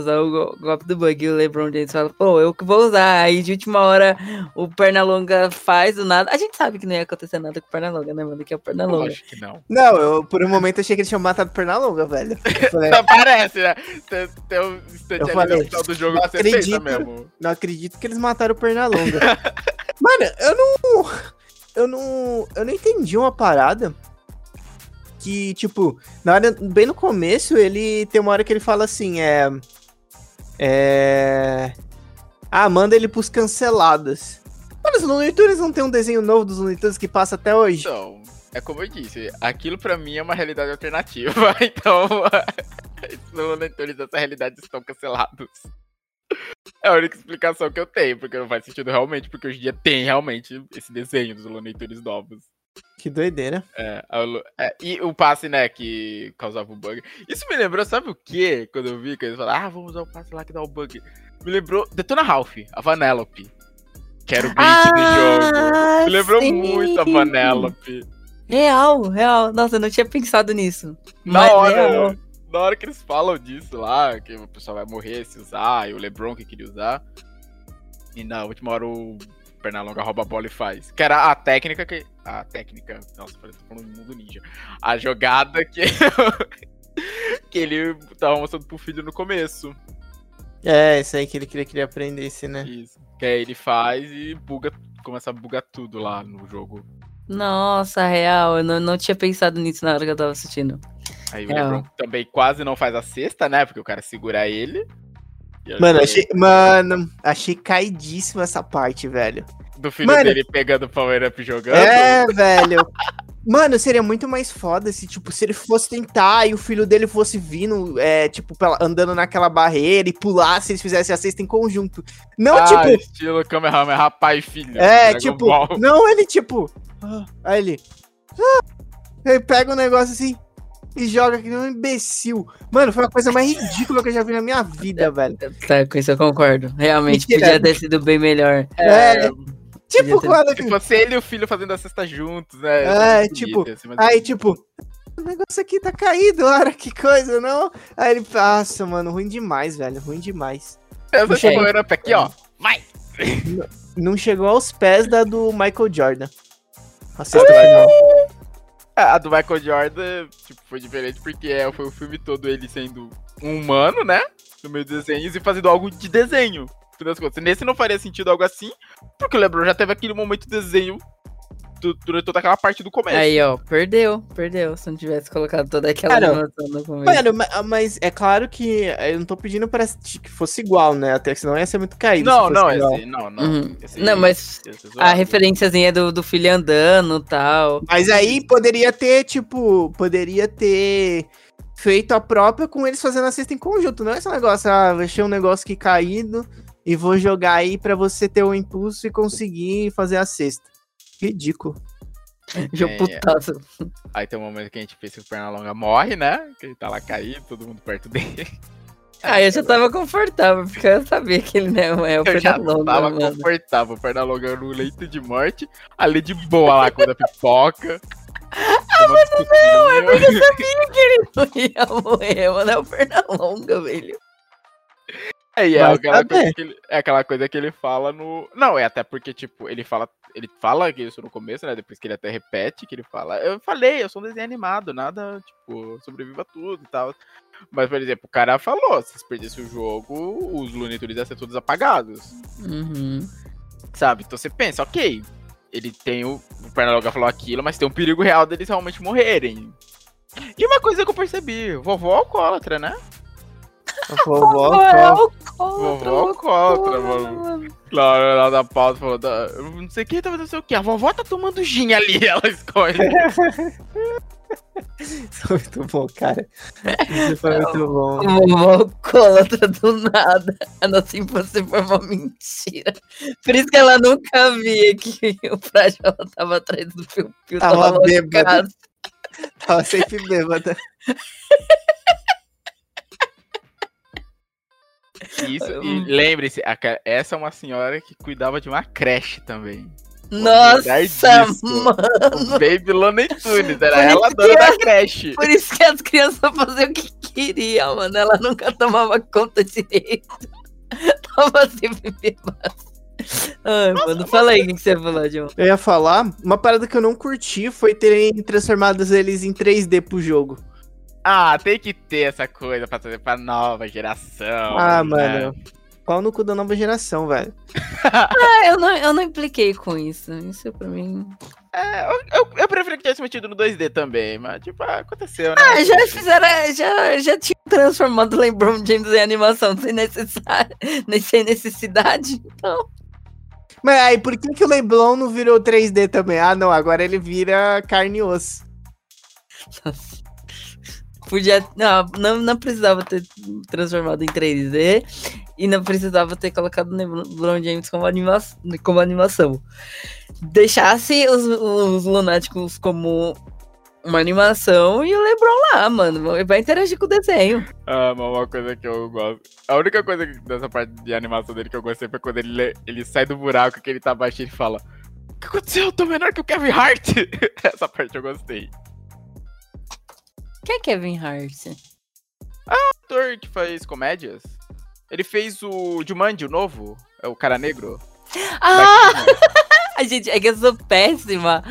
Usar o go- golpe do bug. E o LeBron James fala, pô, eu que vou usar. Aí de última hora o Pernalonga faz do nada. A gente sabe que não ia acontecer nada com o Pernalonga, né, mano? Que é o Pernalonga. Lógico que não. Não, eu por um momento achei que eles tinham matado Pernalonga, velho. Eu falei, Parece, né? Tem, tem um instante Eu ali falei, no final do jogo você acredito. mesmo. não acredito que eles mataram o Pernalonga. Mano, eu não. Eu não. Eu não entendi uma parada. Que, tipo, na hora, bem no começo, ele tem uma hora que ele fala assim, é. É. Ah, manda ele pros cancelados. Mano, os Looney Tunes não tem um desenho novo dos Looney Tunes que passa até hoje? Então, é como eu disse, aquilo pra mim é uma realidade alternativa. Então, no Netflix essa realidade estão cancelados. É a única explicação que eu tenho, porque não faz sentido realmente, porque hoje em dia tem realmente esse desenho dos Looney Tunes novos. Que doideira. É, a é, e o passe, né, que causava o bug. Isso me lembrou, sabe o quê? Quando eu vi que eles falaram, ah, vamos usar o passe lá que dá o bug. Me lembrou Detona Ralph, a Vanellope. Que era o beat do jogo. Me lembrou Ah, sim! muito a Vanellope. Real, real. Nossa, eu não tinha pensado nisso. Na hora, real. na hora que eles falam disso lá, que o pessoal vai morrer se usar, e o Lebron que queria usar. E na última hora o Pernalonga rouba a bola e faz. Que era a técnica que. A técnica. Nossa, parece que falando mundo ninja. A jogada que. que ele tava mostrando pro filho no começo. É, isso aí que ele queria que ele aprendesse, né? Isso. Que aí ele faz e buga. Começa a bugar tudo lá no jogo. Nossa, real. Eu não, não tinha pensado nisso na hora que eu tava assistindo. Aí o É, Lebron também quase não faz a cesta, né? Porque o cara segura ele. Aí Mano, achei, mano, achei caidíssimo essa parte, velho. Do filho Mano- dele pegando o Power Up jogando. É, velho. Mano, seria muito mais foda se, tipo, se ele fosse tentar e o filho dele fosse vindo, é, tipo, pela- andando naquela barreira e pulasse, eles fizessem a cesta em conjunto. Não, ah, tipo, estilo Kamehameha pai e filho. é, tipo, Ball. não, ele, tipo, ah, aí ele, ah, ele pega um negócio assim e joga que nem um imbecil. Mano, foi a coisa mais ridícula que eu já vi na minha vida, velho. Tá, com isso eu concordo. Realmente, Mentira. podia ter sido bem melhor. É, tipo, podia ter- quando, Se fosse ele e o filho fazendo a cesta juntos, né? É, tipo, bonito, ser mais Aí, tipo, o negócio aqui tá caído, ora, que coisa, não? Aí ele, nossa, mano, ruim demais, velho, ruim demais. Essa aí. Power Up aqui, ó. Vai! Não chegou aos pés da do Michael Jordan. A sexta final. A do Michael Jordan, tipo, foi diferente porque é, foi o filme todo ele sendo um humano, né? No meio dos desenhos e fazendo algo de desenho. Nesse não faria sentido algo assim, porque o LeBron já teve aquele momento de desenho durante toda aquela parte do começo. Aí, ó, perdeu, perdeu. Se não tivesse colocado toda aquela Cara, no começo. Mano, ma- mas é claro que eu não tô pedindo pra que fosse igual, né? Até que senão ia ser muito caído. não, não, esse, não, não. Uhum. esse- Não, mas esse é a zoado. referenciazinha do, do filho andando e tal. Mas aí poderia ter, tipo, poderia ter feito a própria com eles fazendo a cesta em conjunto. Não é esse negócio, ah, deixei um negócio aqui caído e vou jogar aí pra você ter o impulso e conseguir fazer a cesta. Ridículo. Jogo É. putaço. Aí tem um momento que a gente pensa que o Pernalonga morre, né? Que ele tá lá caído, todo mundo perto dele. Ah, eu já tava confortável, porque eu sabia que ele não é o Eu já Pernalonga, tava mano. confortável, o Pernalonga no leito de morte, ali de boa lá, quando a pipoca. Ah, mas não, é porque eu sabia que ele não ia morrer, mano. É o Pernalonga, velho. É, é aquela, coisa que ele, é aquela coisa que ele fala no. Não, é até porque, tipo, ele fala. Ele fala isso no começo, né? Depois que ele até repete que ele fala. Eu falei, eu sou um desenho animado, nada, tipo, sobreviva tudo e tal. Mas, por exemplo, o cara falou, se perdesse o jogo, os Looney Tunes iam ser todos apagados. Uhum. Sabe? Então você pensa, ok, ele tem o. O Pernalonga falou aquilo, mas tem um perigo real deles realmente morrerem. E uma coisa que eu percebi, vovó alcoólatra, né? Vovó alcoólatra. Vovó alcoólatra, mano. Claro, ela da pauta falou, da, não sei quem tá fazendo sei o que. A vovó tá tomando gin ali, ela escolhe. Isso foi muito bom, cara. Isso foi muito bom. Vovó alcoólatra do nada. A nossa infância foi uma mentira. Por isso que ela nunca via que o Frágil ela tava atrás do fio. fio tava, tava bêbada. Tava sempre bêbada. Isso, e lembre-se, essa é uma senhora que cuidava de uma creche também. Nossa, mano! O Baby Looney Tunes, era ela a dona da creche. Por isso que as crianças faziam o que queriam, mano. Ela nunca tomava conta direito. Tava sempre bêbada. Ai, Nossa, mano, fala aí o que você ia falar, John. Eu ia falar, uma parada que eu não curti foi terem transformado eles em 3D pro jogo. Ah, tem que ter essa coisa pra trazer pra nova geração. Ah, né? mano. Pau no cu da nova geração, velho. ah, eu não, eu não impliquei com isso. Isso pra mim. É, eu, eu, eu prefiro que tivesse metido no 2D também, mas tipo, aconteceu, né? Ah, já fizeram, já, já tinha transformado o LeBron James em animação sem necessidade, sem necessidade, então. Mas aí, por que, que o Leblon não virou 3D também? Ah, não, agora ele vira carne e osso. Nossa. Podia. Não, não, não precisava ter transformado em 3D e não precisava ter colocado o LeBron James como, anima como animação. Deixasse os, os lunáticos como uma animação e o LeBron lá, mano. Vai interagir com o desenho. Ah, mas uma coisa que eu gosto. A única coisa dessa parte de animação dele que eu gostei foi quando ele, ele sai do buraco que ele tá baixo e ele fala: O que aconteceu? Eu tô menor que o Kevin Hart. Essa parte eu gostei. Quem é Kevin Hart? Ah, ator que faz comédias. Ele fez o Jumanji, o novo. É o cara negro. Ah! A gente, é que eu sou péssima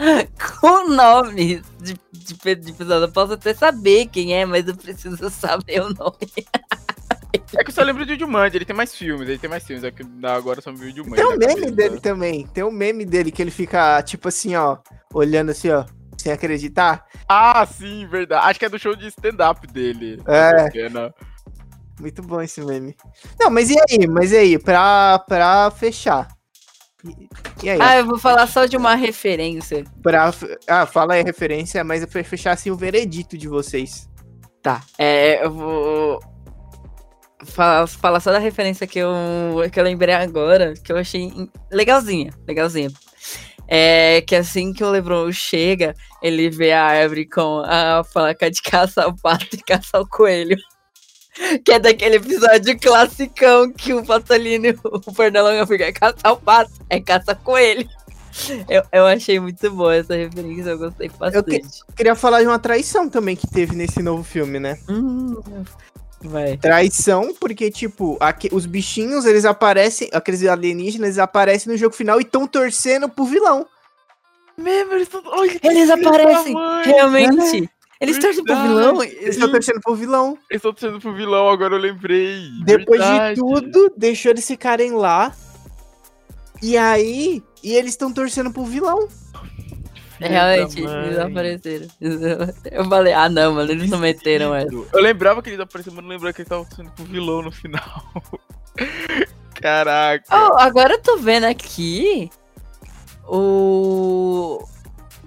com nomes de, de, de pessoas. Eu posso até saber quem é, mas eu preciso saber o nome. É que eu só lembro do Jumanji, ele tem mais filmes, ele tem mais filmes, é que agora só vi o Jumanji. Tem um meme cabeça. dele também, tem um meme dele que ele fica, tipo assim, ó, olhando assim, ó sem acreditar. Ah, sim, verdade. Acho que é do show de stand-up dele. É. Muito bom esse meme. Não, mas e aí? Mas e aí? Pra, pra fechar. E aí? Ah, eu vou falar só de uma referência. Pra, ah, fala aí a referência, mas é pra fechar assim o veredito de vocês. Tá. É, eu vou falar, falar só da referência que eu, que eu lembrei agora, que eu achei legalzinha, legalzinha. É que assim que o Lebron chega, ele vê a árvore com a faca de caça ao pato e caça ao coelho. Que é daquele episódio classicão que o Patolino e o Pernalonga fica é caça ao pato, é caça coelho. Eu, eu achei muito boa essa referência, eu gostei bastante. Eu que, queria falar de uma traição também que teve nesse novo filme, né? Hum, vai. Traição, porque, tipo, aqui, os bichinhos, eles aparecem, aqueles alienígenas, eles aparecem no jogo final e estão torcendo pro vilão. Mesmo, eles, tão... eles aparecem, realmente. É. Eles torcem pro vilão? Eles estão torcendo pro vilão. Eles estão torcendo pro vilão, agora eu lembrei. Depois Verdade. de tudo, deixou eles ficarem lá. E aí, e eles estão torcendo pro vilão. Realmente, eles apareceram. Eu falei, ah não, mano, eles não meteram essa. Eu lembrava que eles apareceram, mas não lembrava que eles estavam torcendo pro vilão no final. Caraca. Oh, agora eu tô vendo aqui o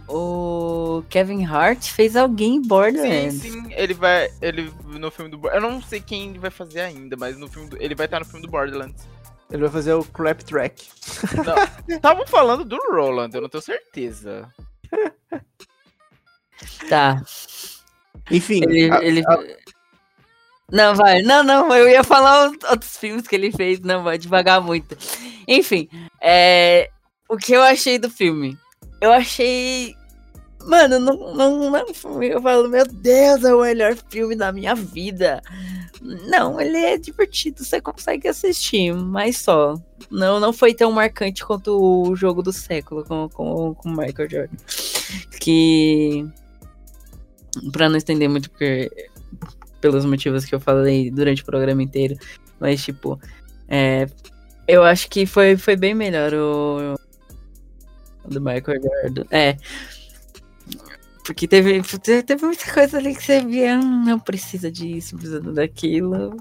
o Kevin Hart fez alguém em Borderlands. Sim, sim, ele vai. Ele no filme do. Eu não sei quem ele vai fazer ainda, mas no filme do, ele vai estar no filme do Borderlands. Ele vai fazer o Clap Track. Estavam falando do Roland, eu não tenho certeza. Tá. Enfim. Ele, a, ele... A... Não, vai. Não, não, eu ia falar outros filmes que ele fez, não, vai devagar muito. Enfim, é... o que eu achei do filme? Eu achei Mano, não, não, não. Eu falo, meu Deus, é o melhor filme da minha vida. Não, ele é divertido, você consegue assistir, mas só. Não, não foi tão marcante quanto o jogo do século com, com, com Michael Jordan. Que. Pra não estender muito, porque. Pelos motivos que eu falei durante o programa inteiro. Mas, tipo. É, eu acho que foi, foi bem melhor o. o do Michael Jordan. É. Porque teve, teve muita coisa ali que você via, hum, não precisa disso, precisa daquilo.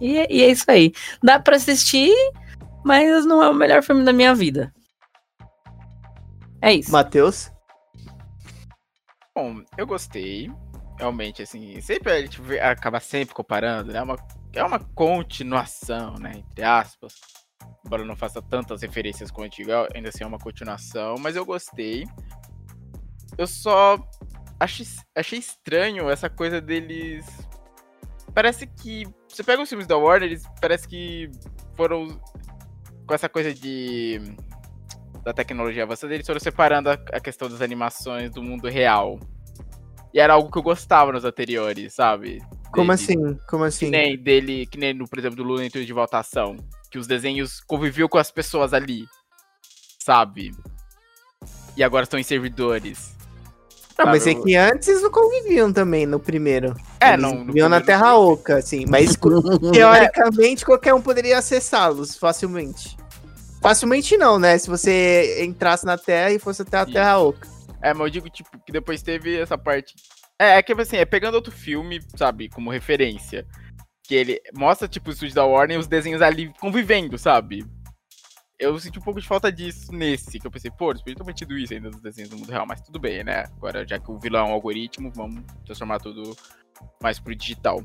E, é- e é isso aí. Dá pra assistir, mas não é o melhor filme da minha vida. É isso. Matheus? Bom, eu gostei. Realmente, assim, sempre a gente vê- acaba sempre comparando, né? É uma, é uma continuação, né? Entre aspas. Embora não faça tantas referências com o antigo, ainda assim é uma continuação, mas eu gostei. Eu só achei, achei estranho essa coisa deles. Parece que. Você pega os filmes da Warner, eles parece que foram com essa coisa de. da tecnologia avançada, eles foram separando a, a questão das animações do mundo real. E era algo que eu gostava nos anteriores, sabe? Como Dele- assim? Como Que assim? nem dele, que nem no, por exemplo, do Lula em de Votação. Que os desenhos conviviam com as pessoas ali. Sabe? E agora estão em servidores. Não, mas é que antes não conviviam também no primeiro. É, Eles não. Viviam na Terra. Oca, assim. Mas teoricamente qualquer um poderia acessá-los facilmente. Facilmente não, né? Se você entrasse na Terra e fosse até a. Terra Oca. É, mas eu digo, tipo, que depois teve essa parte. É, é que assim, é pegando outro filme, sabe, como referência. Que ele mostra, tipo, o estúdio da Warner e os desenhos ali convivendo, sabe? Eu senti um pouco de falta disso nesse, que eu pensei, pô, eles podiam ter mantido isso ainda nos desenhos do mundo real, mas tudo bem, né? Agora, já que o vilão é um algoritmo, vamos transformar tudo mais pro digital.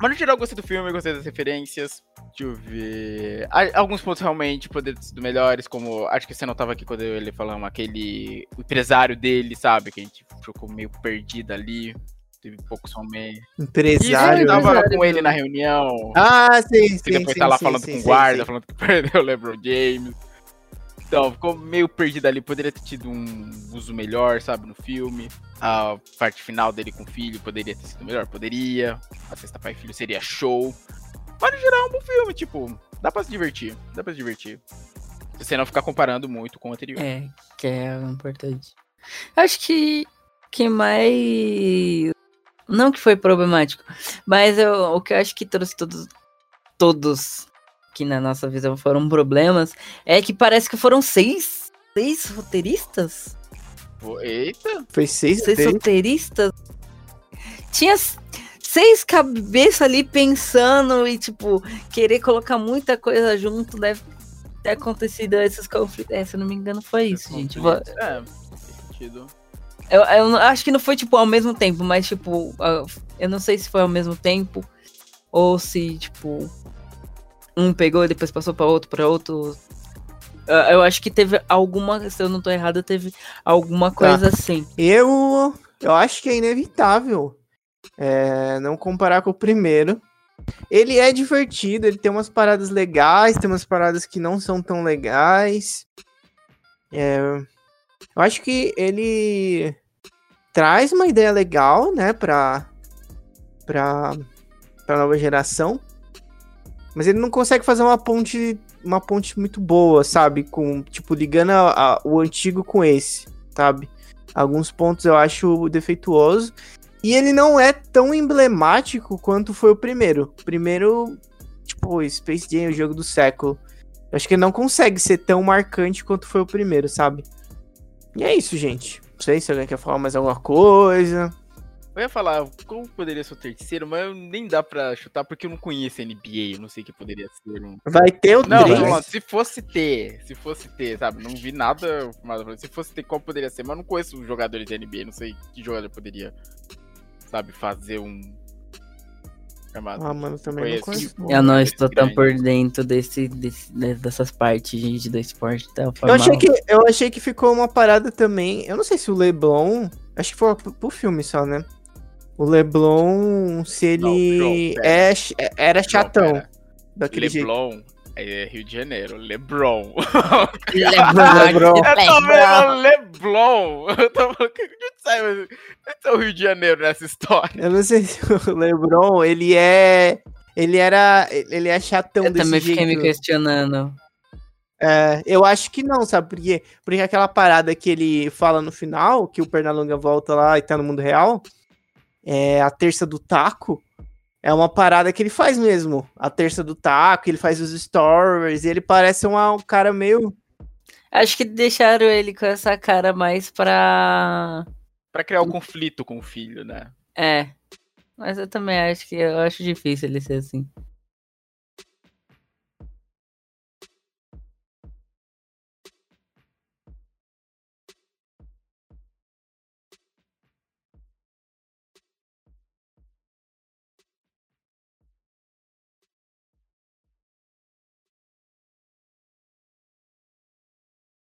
Mas no geral, eu gostei do filme, eu gostei das referências. Deixa eu ver. Alguns pontos realmente poderiam ter sido melhores, como. Acho que você não tava aqui quando ele falando aquele. Empresário dele, sabe? Que a gente ficou meio perdido ali. Teve pouco somente. Empresário. eu tava Empresário, com ele na reunião. Ah, sim, sim. que depois sim, tá lá sim, falando sim, com o guarda, sim. falando que perdeu o LeBron James. Então, ficou meio perdido ali. Poderia ter tido um uso melhor, sabe, no filme. A parte final dele com o filho poderia ter sido melhor? Poderia. A sexta pai e filho seria show. Mas no geral é um bom filme, tipo, dá pra se divertir. Dá pra se divertir. Se você não ficar comparando muito com o anterior. É, que é importante. Acho que que mais não que foi problemático, mas eu- o que eu acho que trouxe todos todos que na nossa visão foram problemas é que parece que foram seis seis roteiristas, Eita! Foi seis seis roteiristas. Tinha seis cabeças ali pensando e tipo querer colocar muita coisa junto deve ter acontecido esses conflitos. É, se eu não me engano foi isso, gente. Vou- É, faz sentido. Eu, eu acho que não foi, tipo, ao mesmo tempo, mas, tipo, eu não sei se foi ao mesmo tempo ou se, tipo, um pegou e depois passou pra outro, pra outro. Eu acho que teve alguma, se eu não tô errado, teve alguma coisa assim. Eu, eu acho que é inevitável é, não comparar com o primeiro. Ele é divertido, ele tem umas paradas legais, tem umas paradas que não são tão legais. É, eu acho que ele traz uma ideia legal, né, pra, pra, pra nova geração. Mas ele não consegue fazer uma ponte, uma ponte muito boa, sabe? Com, tipo, ligando a- a- o antigo com esse, sabe? Alguns pontos eu acho defeituoso. E ele não é tão emblemático quanto foi o primeiro. O primeiro, tipo, Space Jam, o jogo do século. Eu acho que ele não consegue ser tão marcante quanto foi o primeiro, sabe? E é isso, gente. Não sei se alguém quer falar mais alguma coisa. Eu ia falar como poderia ser o terceiro, mas nem dá pra chutar porque eu não conheço a NBA, eu não sei o que poderia ser um. Vai ter o Não, 3. não, se fosse ter, se fosse ter, sabe? Não vi nada, mas se fosse ter, qual poderia ser? Mas eu não conheço os jogadores da NBA, não sei que jogador poderia, sabe, fazer um. Armado. Ah, mano, também não Conheço. conheço. Eu não estou tão grande. por dentro desse, desse- de- dessas partes, gente, do esporte. Tá, Eu achei, que, eu achei que ficou uma parada também. Eu não sei se o Leblon. Acho que foi pro, pro filme só, né? O Leblon, se ele João, pera. é, ch- era Não, chatão pera. daquele jeito. É Rio de Janeiro, Lebron. Lebron. Lebron. Eu tô vendo Leblon. Eu tô falando, que que sai? Esse é o Rio de Janeiro nessa história. Eu não sei se o LeBron, ele é. Ele era. Ele é chatão Eu desse também fiquei me jeito. questionando. É, eu acho que não, sabe por quê? Porque aquela parada que ele fala no final, que o Pernalonga volta lá e tá no mundo real, é a terça do taco. É uma parada que ele faz mesmo. A terça do taco, ele faz os stories, e ele parece uma- um cara meio. Acho que deixaram ele com essa cara mais pra. Pra criar um conflito com o filho, né? É. Mas eu também acho que eu acho difícil ele ser assim.